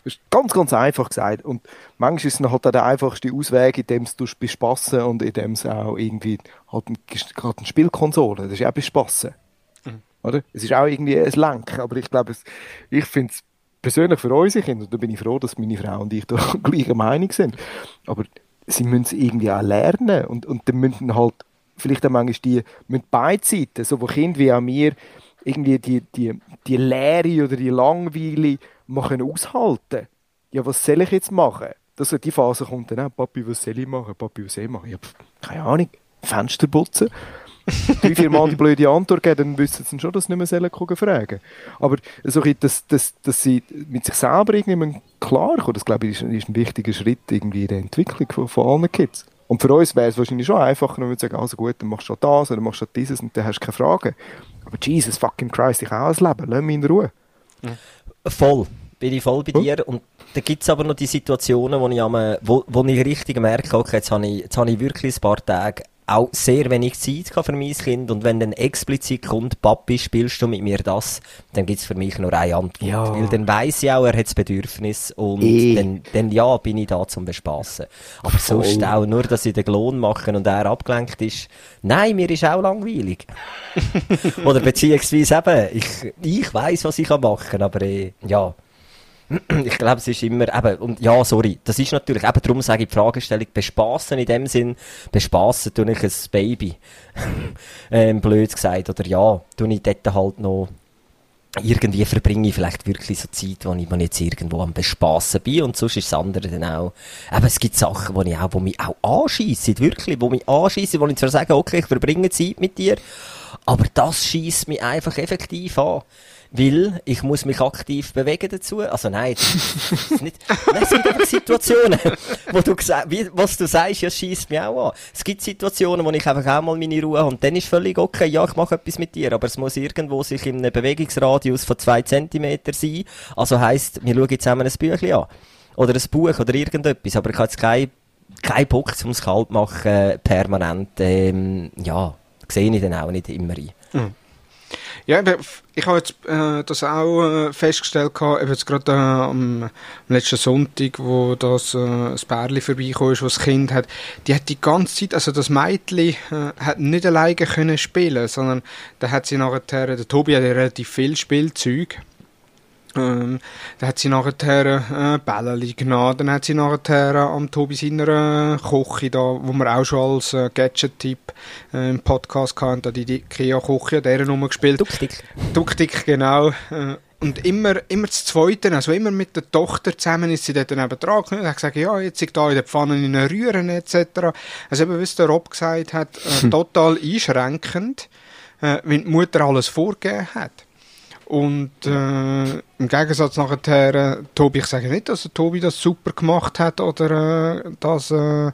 Das ist ganz, ganz einfach gesagt. Und manchmal ist es halt auch der einfachste Ausweg, indem es du bespassen und indem es auch irgendwie halt ein, gerade eine Spielkonsole, das ist ja auch bespassen. Oder? Es ist auch irgendwie ein Lenken, aber ich glaube, es, ich finde es persönlich für unsere Kinder, und da bin ich froh, dass meine Frau und ich da gleicher Meinung sind, aber sie müssen es irgendwie auch lernen und, und dann müssen halt vielleicht auch manchmal die, müssen beide Seiten, sowohl Kinder wie auch mir, irgendwie die, die, die Leere oder die Langweile machen aushalten. Ja, was soll ich jetzt machen? Das, die Phase kommt dann auch, Papi, was soll ich machen? Papi, was soll ich machen? Ja, keine Ahnung, Fenster putzen. Drei, vier Mal die blöde Antwort geben, dann wissen sie schon, dass sie nicht mehr fragen. Aber so, ein bisschen, dass, dass, dass sie mit sich selber irgendwie klar kommen, das glaube ich ist, ist ein wichtiger Schritt irgendwie in der Entwicklung von, von allen Kids. Und für uns wäre es wahrscheinlich schon einfacher, wenn wir sagen, also gut, dann machst du das oder machst du dieses und dann hast du keine Fragen. Aber Jesus fucking Christ, ich habe auch ein Leben, lass mich in Ruhe. Voll. Bin ich voll bei dir. Und da gibt es aber noch die Situationen, wo ich, am, wo, wo ich richtig merke, okay, jetzt habe ich, jetzt habe ich wirklich ein paar Tage auch sehr wenig Zeit für mein Kind. Und wenn dann explizit kommt, Papi, spielst du mit mir das, dann gibt es für mich nur eine Antwort. Ja. Weil dann weiss ich auch, er hat das Bedürfnis und Eh. dann, dann ja, bin ich da zum Bespassen. Aber Voll. sonst auch nur, dass ich den Klon mache und er abgelenkt ist. Nein, mir ist auch langweilig. Oder beziehungsweise eben, ich, ich weiss, was ich kann machen, aber äh, ja. Ich glaube, es ist immer, eben, und ja, sorry, das ist natürlich, eben darum sage ich die Fragestellung, bespassen in dem Sinn, bespassen tue ich ein Baby. ähm, blöd gesagt, oder ja, tue ich dort halt noch, irgendwie verbringe ich vielleicht wirklich so Zeit, wo ich, ich jetzt irgendwo am Bespassen bin und sonst ist das andere dann auch, aber es gibt Sachen, wo ich auch, wo mich auch anschiessen, wirklich, wo mich anschiessen, wo ich zwar sage, okay, ich verbringe Zeit mit dir, aber das schießt mich einfach effektiv an. Weil ich muss mich aktiv bewegen dazu. Also nein, das ist nicht, nein, es gibt einfach Situationen, wo du wie, was du sagst, ja, schießt mich auch an. Es gibt Situationen, wo ich einfach auch mal meine Ruhe habe und dann ist völlig okay, ja, ich mache etwas mit dir, aber es muss irgendwo sich in einem Bewegungsradius von zwei Zentimeter sein. Also heisst, wir schauen zusammen ein Büchlein an. Oder ein Buch oder irgendetwas, aber ich habe jetzt keinen kein Bock zum kalt machen, permanent, ähm, ja, sehe ich dann auch nicht immer ein. Ja, ich habe jetzt äh, das auch äh, festgestellt, jetzt gerade äh, am, am letzten Sonntag, wo das, äh, das Pärli vorbeigekommen das Kind hat, die hat die ganze Zeit, also das Mädchen äh, hat nicht alleine können spielen, sondern da hat sie nachher, der Tobi hat ja relativ viel Spielzeug, ähm, dann hat sie nachher äh, Bälleli genommen, dann hat sie nachher am Tobi seiner äh, Küche da, wo wir auch schon als äh, Gadget-Tipp äh, im Podcast hatten, da die Ikea-Küche, dieser Nummer gespielt. Duckstick. Duckdick, genau. Äh, Und immer, immer das Zweite, also immer mit der Tochter zusammen ist sie dort neben dran und hat gesagt, ja, jetzt ich da in der Pfanne in rühren etc. Also eben, wie es der Rob gesagt hat, äh, total einschränkend, äh, wenn die Mutter alles vorgegeben hat. Und äh, im Gegensatz nachher, äh, Tobi, ich sage nicht, dass Tobi das super gemacht hat oder äh, dass äh,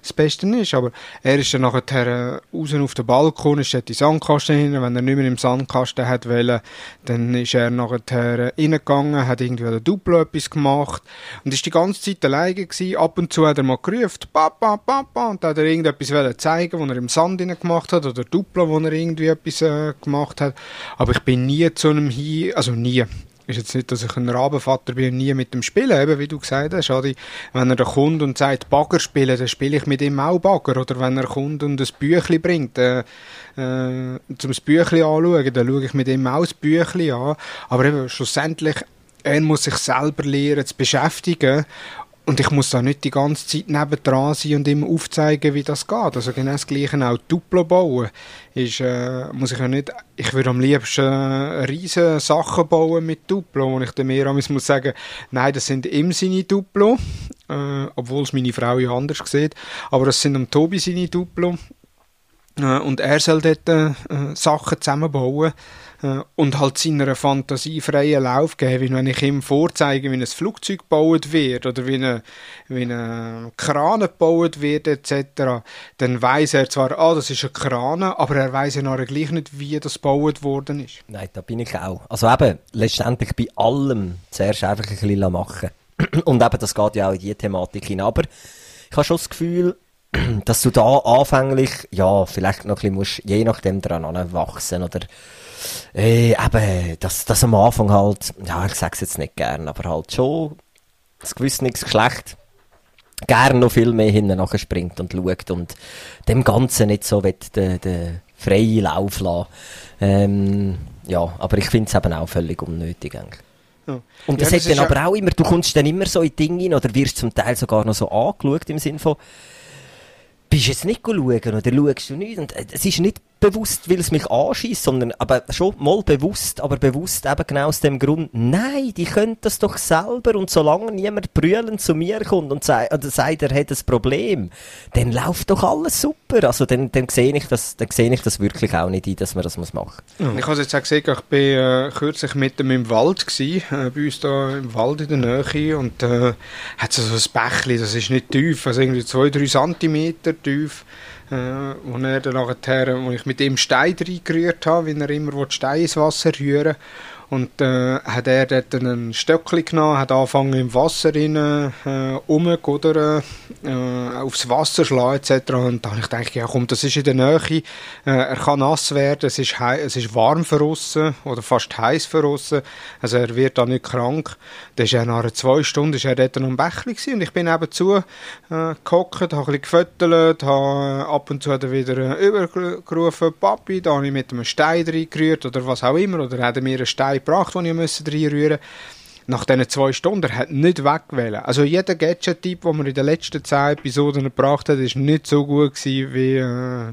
das Beste ist, aber er ist dann nachher äh, raus auf den Balkon, ist dort in den Sandkasten hin, wenn er nicht mehr im Sandkasten hat wollen, dann ist er nachher äh, reingegangen, hat irgendwie ein Duplo etwas gemacht und ist die ganze Zeit alleine gewesen. Ab und zu hat er mal gerufen, Papa, Papa, und dann hat er irgendetwas zeigen, was er im Sand gemacht hat oder Duplo, wo er irgendwie etwas äh, gemacht hat. Aber ich bin nie zu einem hier, also nie ist jetzt nicht, dass ich ein Rabenvater bin nie mit dem spielen, eben, wie du gesagt hast, Adi. Wenn er kommt und sagt, Bagger spielen, dann spiele ich mit ihm auch Bagger. Oder wenn er kommt und ein Büchli bringt, äh, äh, zum das Büchli anschauen, dann schaue ich mit ihm auch das Büchli an. Aber eben, schlussendlich, er muss sich selber lernen zu beschäftigen und ich muss da nicht die ganze Zeit nebendran sein und ihm aufzeigen, wie das geht. Also genau das Gleiche auch Duplo bauen. Ist, äh, muss ich ja nicht, ich würde am liebsten äh, riesen Sachen bauen mit Duplo, wo ich dann mehr muss sagen, nein, das sind ihm seine Duplo, äh, obwohl es meine Frau ja anders sieht, aber das sind am Tobi seine Duplo. Äh, und er soll dort äh, Sachen zusammenbauen äh, und halt seiner Fantasie freien Lauf geben, wenn ich ihm vorzeige, wie ein Flugzeug gebaut wird oder wie ein wie Kran gebaut wird etc., dann weiß er zwar, ah, das ist ein Kran, aber er weiß ja nachher gleich nicht, wie das gebaut worden ist. Nein, da bin ich auch. Also eben, letztendlich bei allem zuerst einfach ein bisschen machen. Und eben, das geht ja auch in diese Thematik hin. Aber ich habe schon das Gefühl, dass du da anfänglich, ja, vielleicht noch ein bisschen musst, je nachdem dran wachsen oder äh, eben, dass, dass am Anfang halt, ja, ich sag's jetzt nicht gern, aber halt schon das gewisses Geschlecht gern noch viel mehr hinten nachher springt und schaut und dem Ganzen nicht so den, den freien Lauf lassen. Ähm, ja, aber ich finde es eben auch völlig unnötig eigentlich. Ja. Und das, ja, das hat dann aber ja auch immer, du kommst dann immer so in Dinge hin oder wirst zum Teil sogar noch so angeschaut im Sinne von, bist jetzt nicht schauen oder schaust du nicht? Und äh, es ist nicht bewusst, weil es mich anschießt, sondern aber schon mal bewusst, aber bewusst eben genau aus dem Grund, nein, die können das doch selber und solange niemand brüllend zu mir kommt und sagt, oder er hat ein Problem, dann läuft doch alles super. Also dann, dann sehe ich das, dann sehe ich das wirklich auch nicht ein, dass man das machen. Ich habe jetzt auch gesehen, ich bin äh, kürzlich mit dem im Wald gewesen, äh, bei uns da im Wald in der Nähe und äh, hat so ein Bächli, das ist nicht tief, also irgendwie zwei, drei Zentimeter tief äh, wo, er dann nachher, wo ich mit ihm Stein reingerührt habe, wie er immer Stein ins Wasser rühren und äh, hat er dort ein Stöckchen genommen, hat angefangen im Wasser rein, äh, rumgudern, äh, aufs Wasser schlagen etc. Und dann habe ich gedacht, ja komm, das ist in der Nähe, äh, er kann nass werden, es ist, es ist warm verrissen oder fast heiß verrissen, also er wird da nicht krank. Dann ist er nach zwei Stunden ist er dort im Bächli und ich bin eben zu äh, habe ein bisschen gefüttert, habe ab und zu er wieder äh, übergerufen, Papi, da habe ich mit einem Stein reingerührt oder was auch immer, oder hat er mir einen Stein gebracht, die ich reinrühren musste. Nach diesen zwei Stunden er hat nicht wegwählen. Also jeder Gadget-Typ, den man in den letzten zehn Episoden gebracht hat, ist nicht so gut gewesen wie, äh,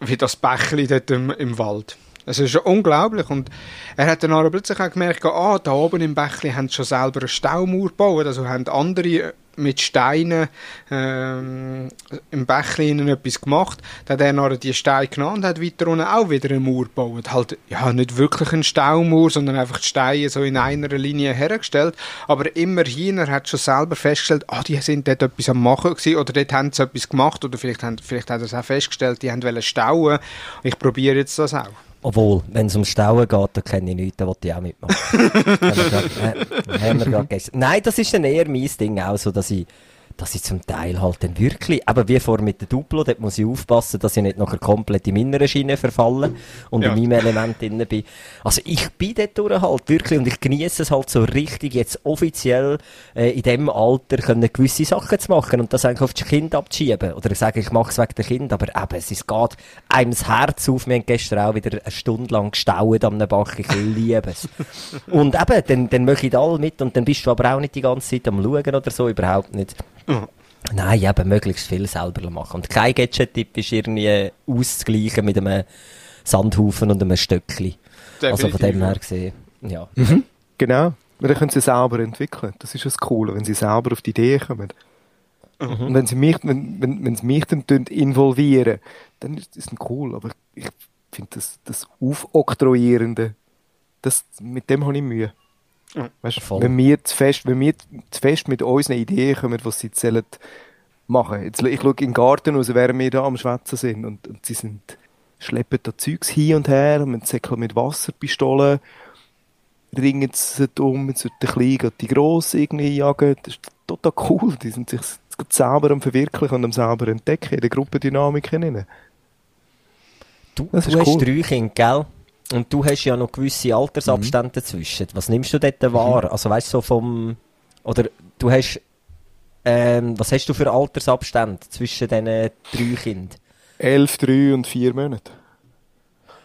wie das Bächli dort im, im Wald. Es ist unglaublich. Und er hat dann aber plötzlich auch gemerkt, ah, da oben im Bächli haben sie schon selber eine Staumauer gebaut. Also haben andere mit Steinen ähm, im Bächlein etwas gemacht. Dann hat er nachher die Steine genommen und hat weiter unten auch wieder eine Mauer gebaut. Halt, ja, nicht wirklich eine Staumauer, sondern einfach die Steine so in einer Linie hergestellt. Aber immerhin, er hat schon selber festgestellt, ah, die sind dort etwas am machen gewesen, oder dort haben sie etwas gemacht, oder vielleicht, haben, vielleicht hat er es auch festgestellt, die haben stauen. Ich probiere jetzt das auch. Obwohl, wenn es ums Stauen geht, dann kenne ich nichts, da wollte ich auch mitmachen. haben wir grad, äh, Nein, das ist dann eher mein Ding auch so, dass ich dass ich zum Teil halt dann wirklich, aber wie vor mit der Duplo, dort muss ich aufpassen, dass ich nicht nachher komplett in meiner Schiene verfalle und ja. in meinem Element drin bin. Also ich bin dort durch halt wirklich und ich genieße es halt so richtig, jetzt offiziell äh, in dem Alter können gewisse Sachen zu machen und das eigentlich auf das Kind abzuschieben. Oder ich sage, ich mache es wegen der Kind, aber eben, es ist, geht einem das Herz auf. Wir haben gestern auch wieder eine Stunde lang gestaut am Bach. Ich liebe es. und eben, dann, dann möchte ich alle mit und dann bist du aber auch nicht die ganze Zeit am Schauen oder so, überhaupt nicht. Mhm. Nein, eben möglichst viel selber machen. Und kein Gadget-Tipp ist irgendwie auszugleichen mit einem Sandhaufen und einem Stöckli. Also von dem her gesehen, ja. Mhm. Genau. Dann können sie selber entwickeln. Das ist das Coole, wenn sie selber auf die Idee kommen. Mhm. Und wenn sie mich, wenn, wenn, wenn sie mich dann involvieren, dann ist das cool. Aber ich finde das, das Aufoktroyierende, das, mit dem habe ich Mühe. Weißt, Voll. wenn wir zu fest, wenn wir zu fest mit unseren Ideen kommen, was sie zählen, machen. Jetzt, ich schaue in den Garten raus, während wir da am Schwätzen sind und, und sie sind, schleppen da Zeugs hin und her, und säckeln mit Wasserpistolen, ringen sie um, jetzt wird der Kleine geht die Grosse irgendwie jagen. Das ist total cool. Die sind sich selber am verwirklichen und am selber entdecken in der Gruppendynamik hinein. Du, Das du ist hast cool. drei Kinder, gell? Und du hast ja noch gewisse Altersabstände dazwischen. Was nimmst du dort wahr? Also weißt du, so vom... Oder du hast... Ähm, was hast du für Altersabstände zwischen diesen drei Kindern? Elf, drei und vier Monate.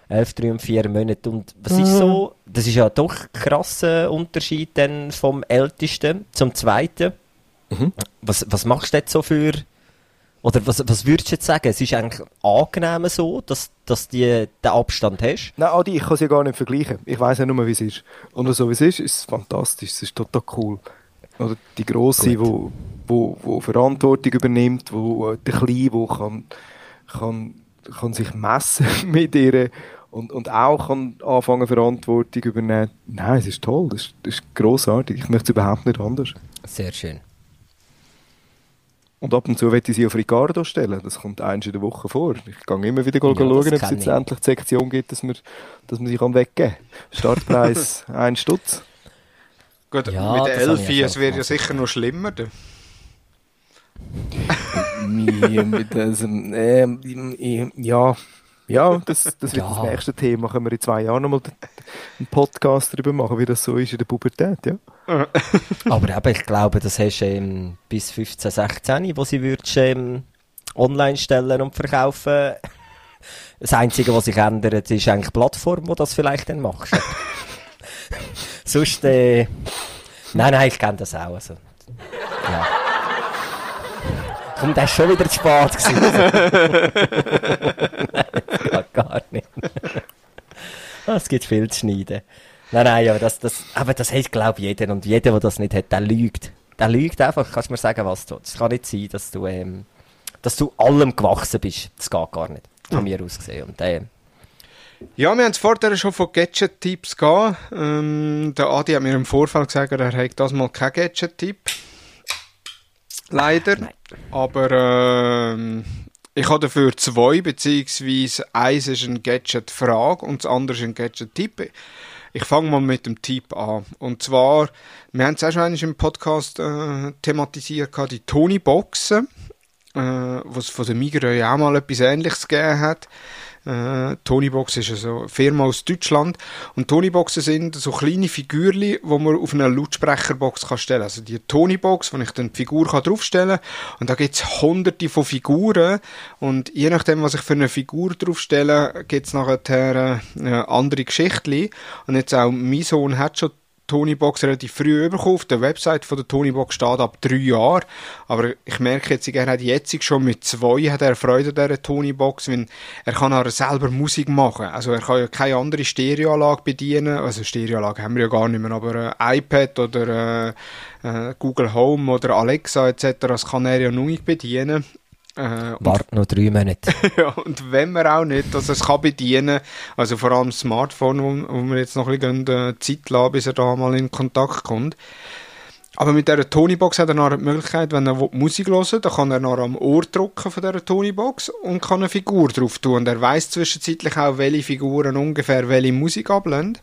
Elf, drei und vier Monate. Und was ist so... Das ist ja doch ein krasser Unterschied dann vom Ältesten zum Zweiten. Mhm. Was, was machst du jetzt so für... Oder was, was würdest du jetzt sagen? Es ist eigentlich angenehm so, dass, dass du den Abstand hast. Nein, Adi, ich kann es ja gar nicht vergleichen. Ich weiß ja nur, wie es ist. Und so wie es ist, ist es fantastisch. Es ist total cool. Oder die Grosse, wo, wo, wo Verantwortung übernimmt, wo der Kleine, wo kann, kann, kann sich messen mit ihr und, und auch kann anfangen Verantwortung übernehmen. Nein, es ist toll. Das ist, das ist grossartig. Ich möchte es überhaupt nicht anders. Sehr schön. Und ab und zu möchte ich sie auf Ricardo stellen. Das kommt eins in der Woche vor. Ich gehe immer wieder ja, schauen, ob es jetzt ich. endlich die Sektion gibt, dass man, dass man sie kann weggeben kann. Startpreis 1 Stutz. Gut, Ja, mit der Elfi, ja es wird ja sicher noch schlimmer. dann. Mir mit diesem, ähm, ja, ja, das, das wird Ja. das nächste Thema. Können wir in zwei Jahren nochmal einen Podcast darüber machen, wie das so ist in der Pubertät, ja? Aber eben, ich glaube, das hast du ähm, bis 15, 16, wo sie würdest, ähm, online stellen und verkaufen. Das Einzige, was sich ändert, ist eigentlich die Plattform, wo das vielleicht dann machst. Sonst, äh, nein, nein, ich kenne das auch. Also, ja. Komm, der ist schon wieder zu spät gewesen. gar nicht. Ah, Es gibt viel zu schneiden. Nein, nein, ja, das, das, aber das hat, glaube ich, jeder. Und jeder, der das nicht hat, der lügt. Der lügt einfach. Kannst du mir sagen, was du Es kann nicht sein, dass du, ähm, dass du allem gewachsen bist. Das geht gar nicht. Von mir aus gesehen. Und, äh, Ja, wir haben es vorher schon von Gadget-Tipps gehabt. Ähm, der Adi hat mir im Vorfall gesagt, er hat das mal keinen Gadget-Tipp. Leider. Nein. Aber ähm, ich habe dafür zwei, beziehungsweise eins ist ein Gadget-Frage und das andere ist ein Gadget-Tipp. Ich fange mal mit dem Tipp an. Und zwar, wir haben es auch schon im Podcast äh, thematisiert, die Tony-Boxen, äh, was von der Migros ja auch mal etwas Ähnliches gegeben hat. Äh, Tonybox ist also eine Firma aus Deutschland und Tonyboxen sind so kleine Figürli, wo man auf eine Lautsprecherbox kann stellen. Also die Tonybox, wo ich dann die Figur kann draufstellen und da gibt's hunderte von Figuren und je nachdem, was ich für eine Figur draufstelle, gibt's nachher äh, andere Geschichten. Und jetzt auch mein Sohn hat schon Tonybox relativ früh bekommen. Auf der Website von der Tonybox steht ab drei Jahren. Aber ich merke jetzt, er hat jetzt schon mit zwei hat er Freude an dieser Tonybox, weil er kann auch selber Musik machen. Also er kann ja keine andere Stereoanlage bedienen. Also Stereoanlage haben wir ja gar nicht mehr, aber ein iPad oder äh, äh, Google Home oder Alexa etc. Das kann er ja noch nicht bedienen. Äh, und warte noch drei Monate. ja, und wenn man auch nicht, dass er es kann bedienen also vor allem das Smartphone, wo, wo wir jetzt noch ein bisschen äh, Zeit lassen, bis er da mal in Kontakt kommt. Aber mit dieser Tonybox hat er noch die Möglichkeit, wenn er Musik hören will, dann kann er noch am Ohr drücken von dieser Tonybox und kann eine Figur drauf tun. Und er weiß zwischenzeitlich auch, welche Figuren ungefähr welche Musik ablehnen.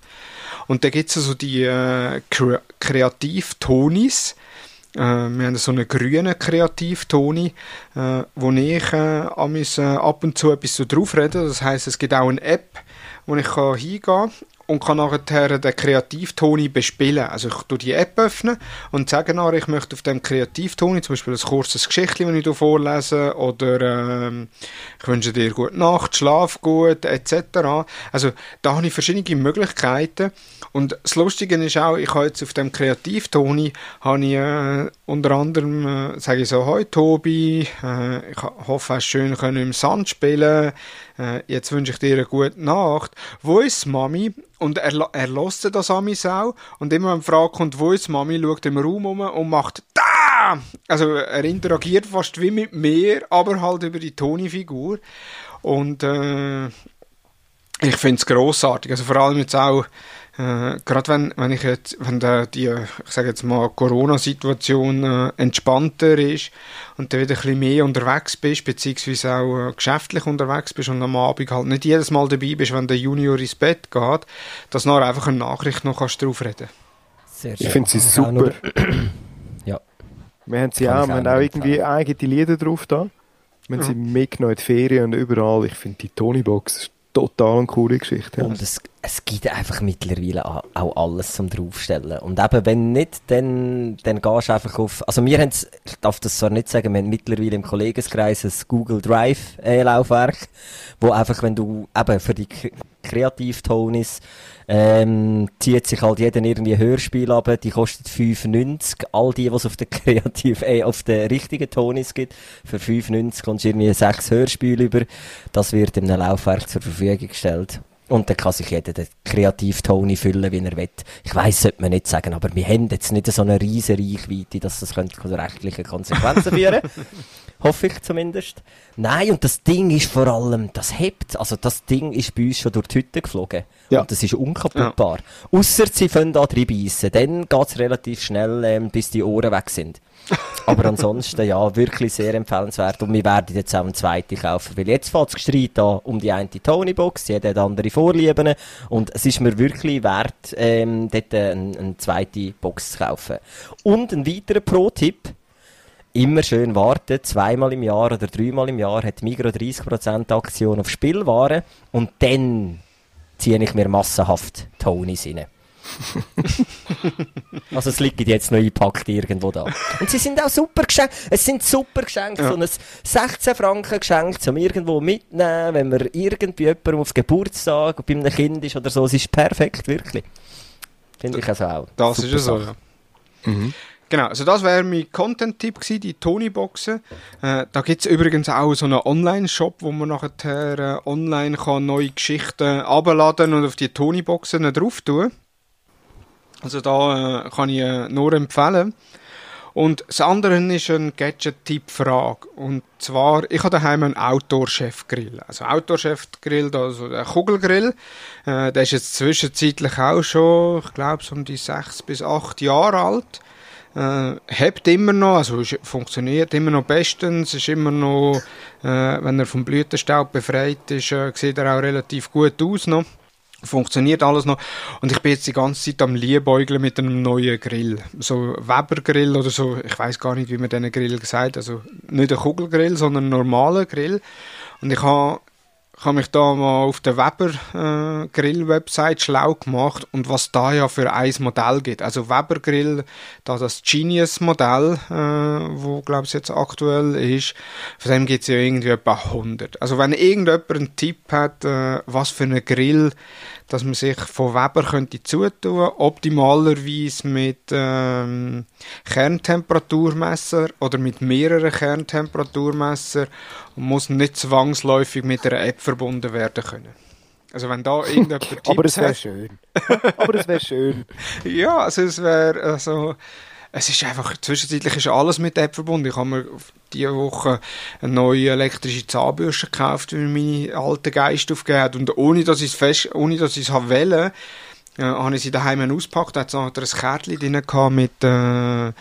Und da gibt es also die äh, Kre Kreativ-Tonis. Äh, wir haben so einen grünen Kreativtoni, äh, wo ich äh, ab und zu etwas so drauf rede. Das heißt, es gibt auch eine App, wo ich kann hingehen und kann nachher den Kreativtoni bespielen. Also ich tue die App öffnen und sage nachher, ich möchte auf dem Kreativtoni zum Beispiel ein kurzes Geschichtchen, das ich vorlese oder ähm, ich wünsche dir gute Nacht, schlaf gut, etc. Also da habe ich verschiedene Möglichkeiten und das Lustige ist auch, ich habe jetzt auf dem Kreativtoni habe ich äh, unter anderem, äh, sage ich so, «Hoi Tobi, äh, ich ho- hoffe, hast schön können im Sand spielen, äh, jetzt wünsche ich dir eine gute Nacht. Wo ist Mami?» Und er, er lässt das an mich auch und immer wenn Frage kommt, «Wo ist Mami?», schaut im Raum um und macht «Da!» Also er interagiert fast wie mit mir, aber halt über die Toni-Figur und äh, ich finde es grossartig. Also vor allem jetzt auch, äh, gerade wenn, wenn ich jetzt, wenn der, die, ich sage jetzt mal, Corona-Situation äh, entspannter ist und du wieder ein bisschen mehr unterwegs bist, beziehungsweise auch äh, geschäftlich unterwegs bist und am Abend halt nicht jedes Mal dabei bist, wenn der Junior ins Bett geht, dass du einfach eine Nachricht noch kannst drauf reden Sehr Ich finde sie super. Ja. Wir haben sie Kann auch, wir haben auch irgendwie empfehlen. eigene Lieder drauf da. Wir haben sie mitgenommen in die Ferien und überall. Ich finde die Tony-Box ist total coole Geschichte. Und es, es gibt einfach mittlerweile auch alles zum draufstellen. Und eben, wenn nicht, dann, dann gehst du einfach auf, also wir haben ich darf das zwar nicht sagen, wir haben mittlerweile im Kollegenkreis ein Google Drive äh, wo einfach, wenn du eben für die Kreativtonis, ähm, zieht sich halt jeder irgendwie Hörspiel ab, die kostet 5,90. All die, was auf der kreativ, äh, auf der richtigen Tonis gibt, für 5,90 kommst du irgendwie sechs Hörspiele über. Das wird in einem Laufwerk zur Verfügung gestellt. Und dann kann sich jeder den Kreativtoni füllen, wie er will. Ich weiss, sollte man nicht sagen, aber wir haben jetzt nicht so eine riesen Reichweite, dass das könnte zu rechtlichen Konsequenzen führen. Hoffe ich zumindest. Nein, und das Ding ist vor allem, das hebt. Also das Ding ist bei uns schon durch die Hütte geflogen. Ja. Und das ist unkaputtbar. Ausser sie fangen drin beißen. Dann geht's relativ schnell, ähm, bis die Ohren weg sind. Aber ansonsten, ja, wirklich sehr empfehlenswert. Und wir werden jetzt auch einen zweiten kaufen. Weil jetzt fängt das Gestreit an um die eine Tony-Box, jeder hat andere Vorlieben. Und es ist mir wirklich wert, ähm, dort eine, eine zweite Box zu kaufen. Und ein weiterer Pro-Tipp. Immer schön warten, zweimal im Jahr oder dreimal im Jahr hat Migro 30% Aktion auf Spielwaren und dann ziehe ich mir massenhaft Tonys rein. also es liegt jetzt noch eingepackt irgendwo da. Und sie sind auch super geschenkt. Es sind super Geschenke. So ein 16 Franken Geschenk zum irgendwo mitnehmen, wenn man irgendwie jemandem auf Geburtstag bei einem Kind ist oder so. Es ist perfekt, wirklich. Finde ich also auch. Das ist ja so, Sache. ja. Genau, also das wäre mein Content-Tipp gewesen, die Tony-Boxen. Äh, da gibt's übrigens auch so einen Online-Shop, wo man nachher äh, online kann neue Geschichten abladen und auf die Tony-Boxen drauf tun. Also da äh, kann ich äh, nur empfehlen. Und das andere ist eine Gadget-Tipp-Frage. Und zwar, ich habe daheim einen Outdoor-Chef-Grill. Also Outdoor-Chef-Grill, also der Kugelgrill. Äh, der ist jetzt zwischenzeitlich auch schon, ich glaube, so um die sechs bis acht Jahre alt. Äh, hebt immer noch, also funktioniert immer noch bestens, ist immer noch, äh, wenn er vom Blütenstaub befreit ist, äh, sieht er auch relativ gut aus noch. Funktioniert alles noch. Und ich bin jetzt die ganze Zeit am Liebäugeln mit einem neuen Grill. So Weber Grill oder so, ich weiß gar nicht, wie man diesen Grill sagt. Also nicht ein Kugelgrill, sondern ein normaler Grill. Und ich habe ich habe mich da mal auf der Weber äh, Grill Website schlau gemacht und was da ja für ein Modell gibt. Also Weber Grill, da das Genius Modell, äh, wo glaube ich jetzt aktuell ist, von dem gibt es ja irgendwie etwa 100. Also wenn irgendjemand einen Tipp hat, äh, was für einen Grill, dass man sich von Weber könnte zutun, optimalerweise mit ähm, Kerntemperaturmesser oder mit mehreren Kerntemperaturmesser und muss nicht zwangsläufig mit einer App verbunden werden können. Also wenn da irgendjemand Tipps Aber es wäre schön. Aber es wäre schön. ja, also es wäre, also, es ist einfach, zwischenzeitlich ist alles mit der App verbunden. Ich habe mir diese Woche eine neue elektrische Zahnbürste gekauft, weil meine alte Geist aufgegeben hat. Und ohne, dass ich es fest, ohne, dass ich es habe wollen, äh, habe ich sie daheim ausgepackt. Da hat noch ein Kärtchen drin gehabt mit, äh,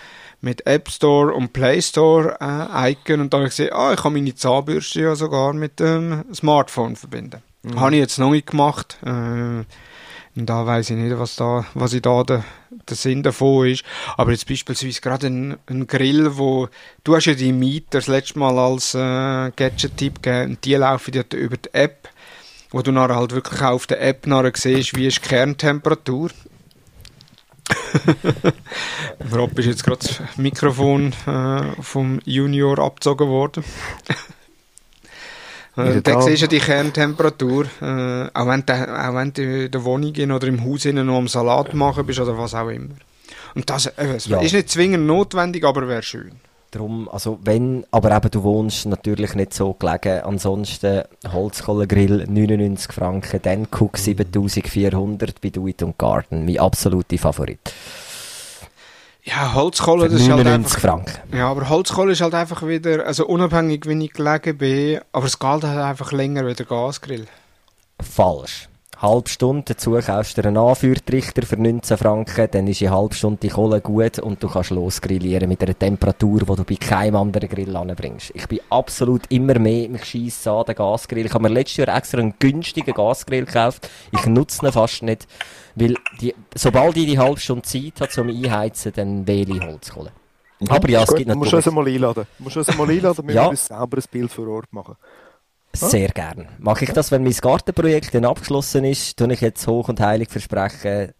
mit App Store und Play Store äh, Icon. Und da habe ich gesehen, ah, ich kann meine Zahnbürste ja sogar mit dem Smartphone verbinden. Habe ich jetzt noch nicht gemacht. Äh, und da weiß ich nicht, was da, was ich da der, der Sinn davon ist. Aber jetzt beispielsweise gerade ein, ein Grill, wo, du hast ja die Mieter das letzte Mal als äh, Gadget-Tipp gegeben, und die laufen ja über die App, wo du nachher halt wirklich auf der App nachher siehst, wie ist die Kerntemperatur. Rob ist jetzt gerade das Mikrofon äh, vom Junior abgezogen worden. Äh, da siehst du die Kerntemperatur, äh, auch, wenn du, auch wenn du in der Wohnung oder im Haus innen noch am Salat machen bist oder was auch immer. Und das äh, Ja. ist nicht zwingend notwendig, aber wäre schön. Drum, also wenn, aber eben du wohnst natürlich nicht so gelegen, ansonsten Holzkohlegrill 99 Franken, dann Cook 7400 bei Do It und Garden, mein absoluter Favorit. Ja, Holzkohle, das ist halt 99 einfach... Franken. Ja, aber Holzkohle ist halt einfach wieder, also unabhängig, wenn ich gelegen bin, aber es geht halt einfach länger wie der Gasgrill. Falsch. Halbe Stunde, dazu kaufst du einen Anführtrichter für 19 Franken, dann ist in halbe Stunde die Kohle gut und du kannst losgrillieren mit einer Temperatur, die du bei keinem anderen Grill anbringst. Ich bin absolut immer mehr, mich scheisse an den Gasgrill. Ich habe mir letztes Jahr extra einen günstigen Gasgrill gekauft. Ich nutze ihn fast nicht, weil die, sobald ich die halbe Stunde Zeit habe zum Einheizen, dann wähle ich Holzkohle. Aber ja, es Gut, gibt du musst natürlich... uns mal einladen. Du musst uns mal einladen, wir Ja. müssen selber ein Bild vor Ort machen. Sehr gern. Mache ich das, wenn mein Gartenprojekt dann abgeschlossen ist, tue ich jetzt hoch und heilig versprechen,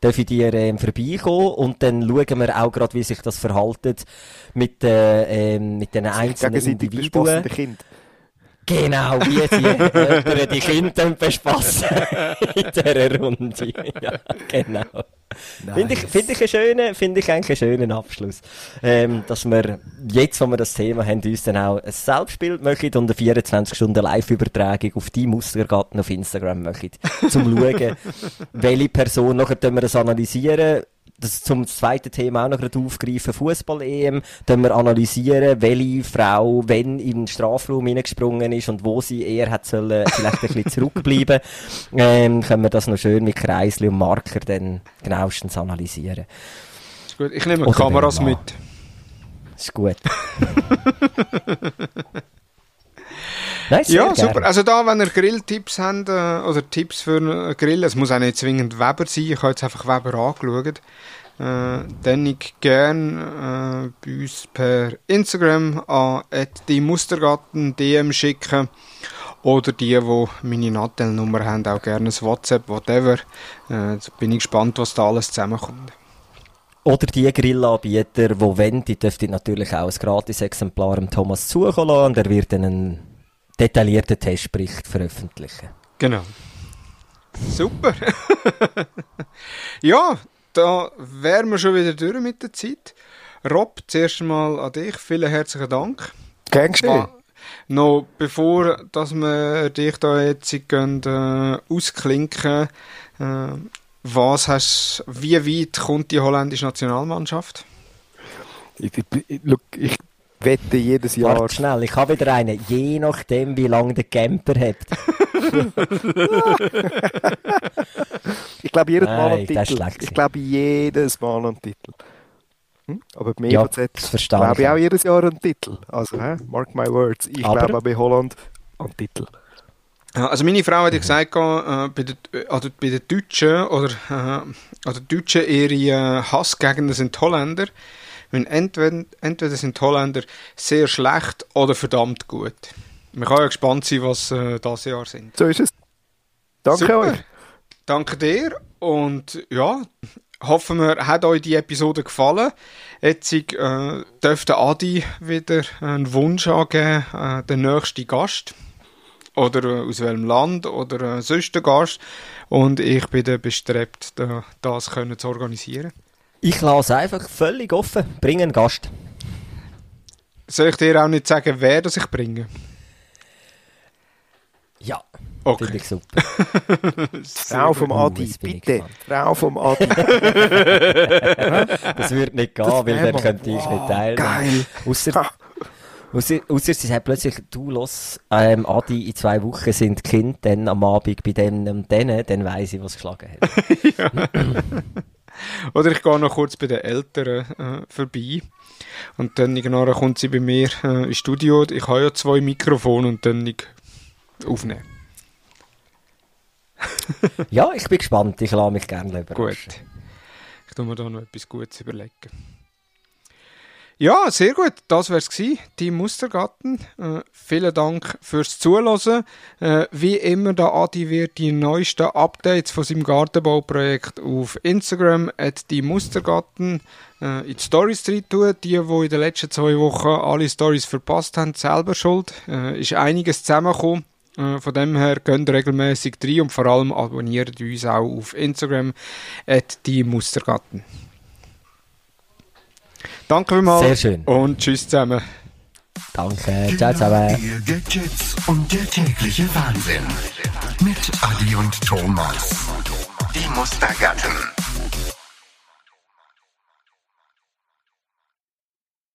darf ich dir ähm, vorbeikommen und dann schauen wir auch gerade, wie sich das verhaltet mit, äh, ähm, mit den einzelnen Individuen. Kind. Genau, wie die die Kinder bespassen in dieser Runde. Ja, genau. Finde ich, finde ich einen schönen, finde ich eigentlich einen schönen Abschluss. Ähm, dass wir jetzt, wo wir das Thema haben, uns dann auch ein Selbstbild machen und eine 24 Stunden Live-Übertragung auf die Mustergarten auf Instagram machen. Zum schauen, welche Person, nachher können wir das analysieren, das zum zweiten Thema auch noch gerade aufgreifen, Fußball-EM, dann wir analysieren, welche Frau wenn in den Strafraum hineingesprungen ist und wo sie eher hat sollen, vielleicht ein bisschen zurückbleiben, ähm, können wir das noch schön mit Kreisli und Marker dann genauestens analysieren. Ist gut. Ich nehme Oder Kameras mit. Ist gut. Nein, Ja, super. gerne. Also da, wenn ihr Grilltipps habt, äh, oder Tipps für einen Grill, es muss auch nicht zwingend Weber sein, ich habe jetzt einfach Weber angeschaut, äh, dann ich gerne äh, bei uns per Instagram an die Mustergarten DM schicken oder die, die meine Nattel-Nummer haben, auch gerne ein WhatsApp, whatever. Äh, jetzt bin ich gespannt, was da alles zusammenkommt. Oder die Grillanbieter, die wollen, die dürften natürlich auch ein Gratis-Exemplar dem Thomas zukommen lassen und er wird dann einen detaillierten Testbericht veröffentlichen. Genau. Super. ja, da wären wir schon wieder durch mit der Zeit. Rob, zuerst mal an dich. Vielen herzlichen Dank. Gern geschehen. Noch bevor dass wir dich da jetzt gehen, äh, ausklinken, äh, was hast, wie weit kommt die holländische Nationalmannschaft? Ich, ich, ich, look, ich wette jedes Jahr. Warte schnell, ich habe wieder einen. Je nachdem, wie lange der Camper hat. Ich glaube jedes Mal ist Titel. Ich glaube jedes Mal einen Titel. Hm? Aber bei mir Ja, glaube ich auch jedes Jahr einen Titel. Also, hä? mark my words. Ich Aber- glaube auch bei Holland einen Titel. Ja, Also meine Frau hat ja gesagt, äh, bei, den, also bei den Deutschen oder äh, also die Deutschen ihre äh, Hassgegner sind die Holländer. Wenn entweder, entweder sind die Holländer sehr schlecht oder verdammt gut. Man kann ja gespannt sein, was äh, das Jahr sind. So ist es. Danke Super. euch. Danke dir und ja, hoffen wir, hat euch die Episode gefallen. Jetzt äh, dürfte Adi wieder einen Wunsch angeben, äh, der nächste Gast. Oder äh, aus welchem Land oder äh, sonst ein Gast. Und ich bin dann bestrebt, da, das können zu organisieren. Ich lasse einfach völlig offen. Bring einen Gast. Soll ich dir auch nicht sagen, wer das ich bringe? Okay. finde ich super. Frau vom Oh, Adi, ich bitte. Frau vom Adi. Das würde nicht gehen, Das weil dann könnte ich Wow, nicht teilnehmen. geil. Ausser, Ha. ausser, ausser sie sagt plötzlich, du los, ähm, Adi, in zwei Wochen sind die Kinder dann am Abend bei dem und denen, dann weiss ich, was geschlagen hat. Oder ich gehe noch kurz bei den Eltern äh, vorbei. Und dann irgendwann kommt sie bei mir äh, ins Studio. Ich habe ja zwei Mikrofone und dann ich aufnehmen. ja, ich bin gespannt, ich lasse mich gerne Gut. überraschen. Ich tue mir da noch etwas Gutes überlegen. Ja, sehr gut. Das wär's gsi. Team Mustergarten. Äh, vielen Dank fürs Zuhören. Äh, wie immer, der Adi wird die neuesten Updates von seinem Gartenbauprojekt auf Instagram at die Mustergarten äh, in die Stories drin tun. Die, die in den letzten zwei Wochen alle Stories verpasst haben, selber schuld. Äh, ist einiges zusammengekommen. Äh, Von dem her geht regelmäßig rein und vor allem abonniert uns auch auf Instagram at die Mustergarten. Danke vielmals Sehr schön. und tschüss zusammen. Danke, ciao zusammen. Ihr Gadgets und der tägliche Wahnsinn. Mit Adi und Thomas. Die Mustergatten.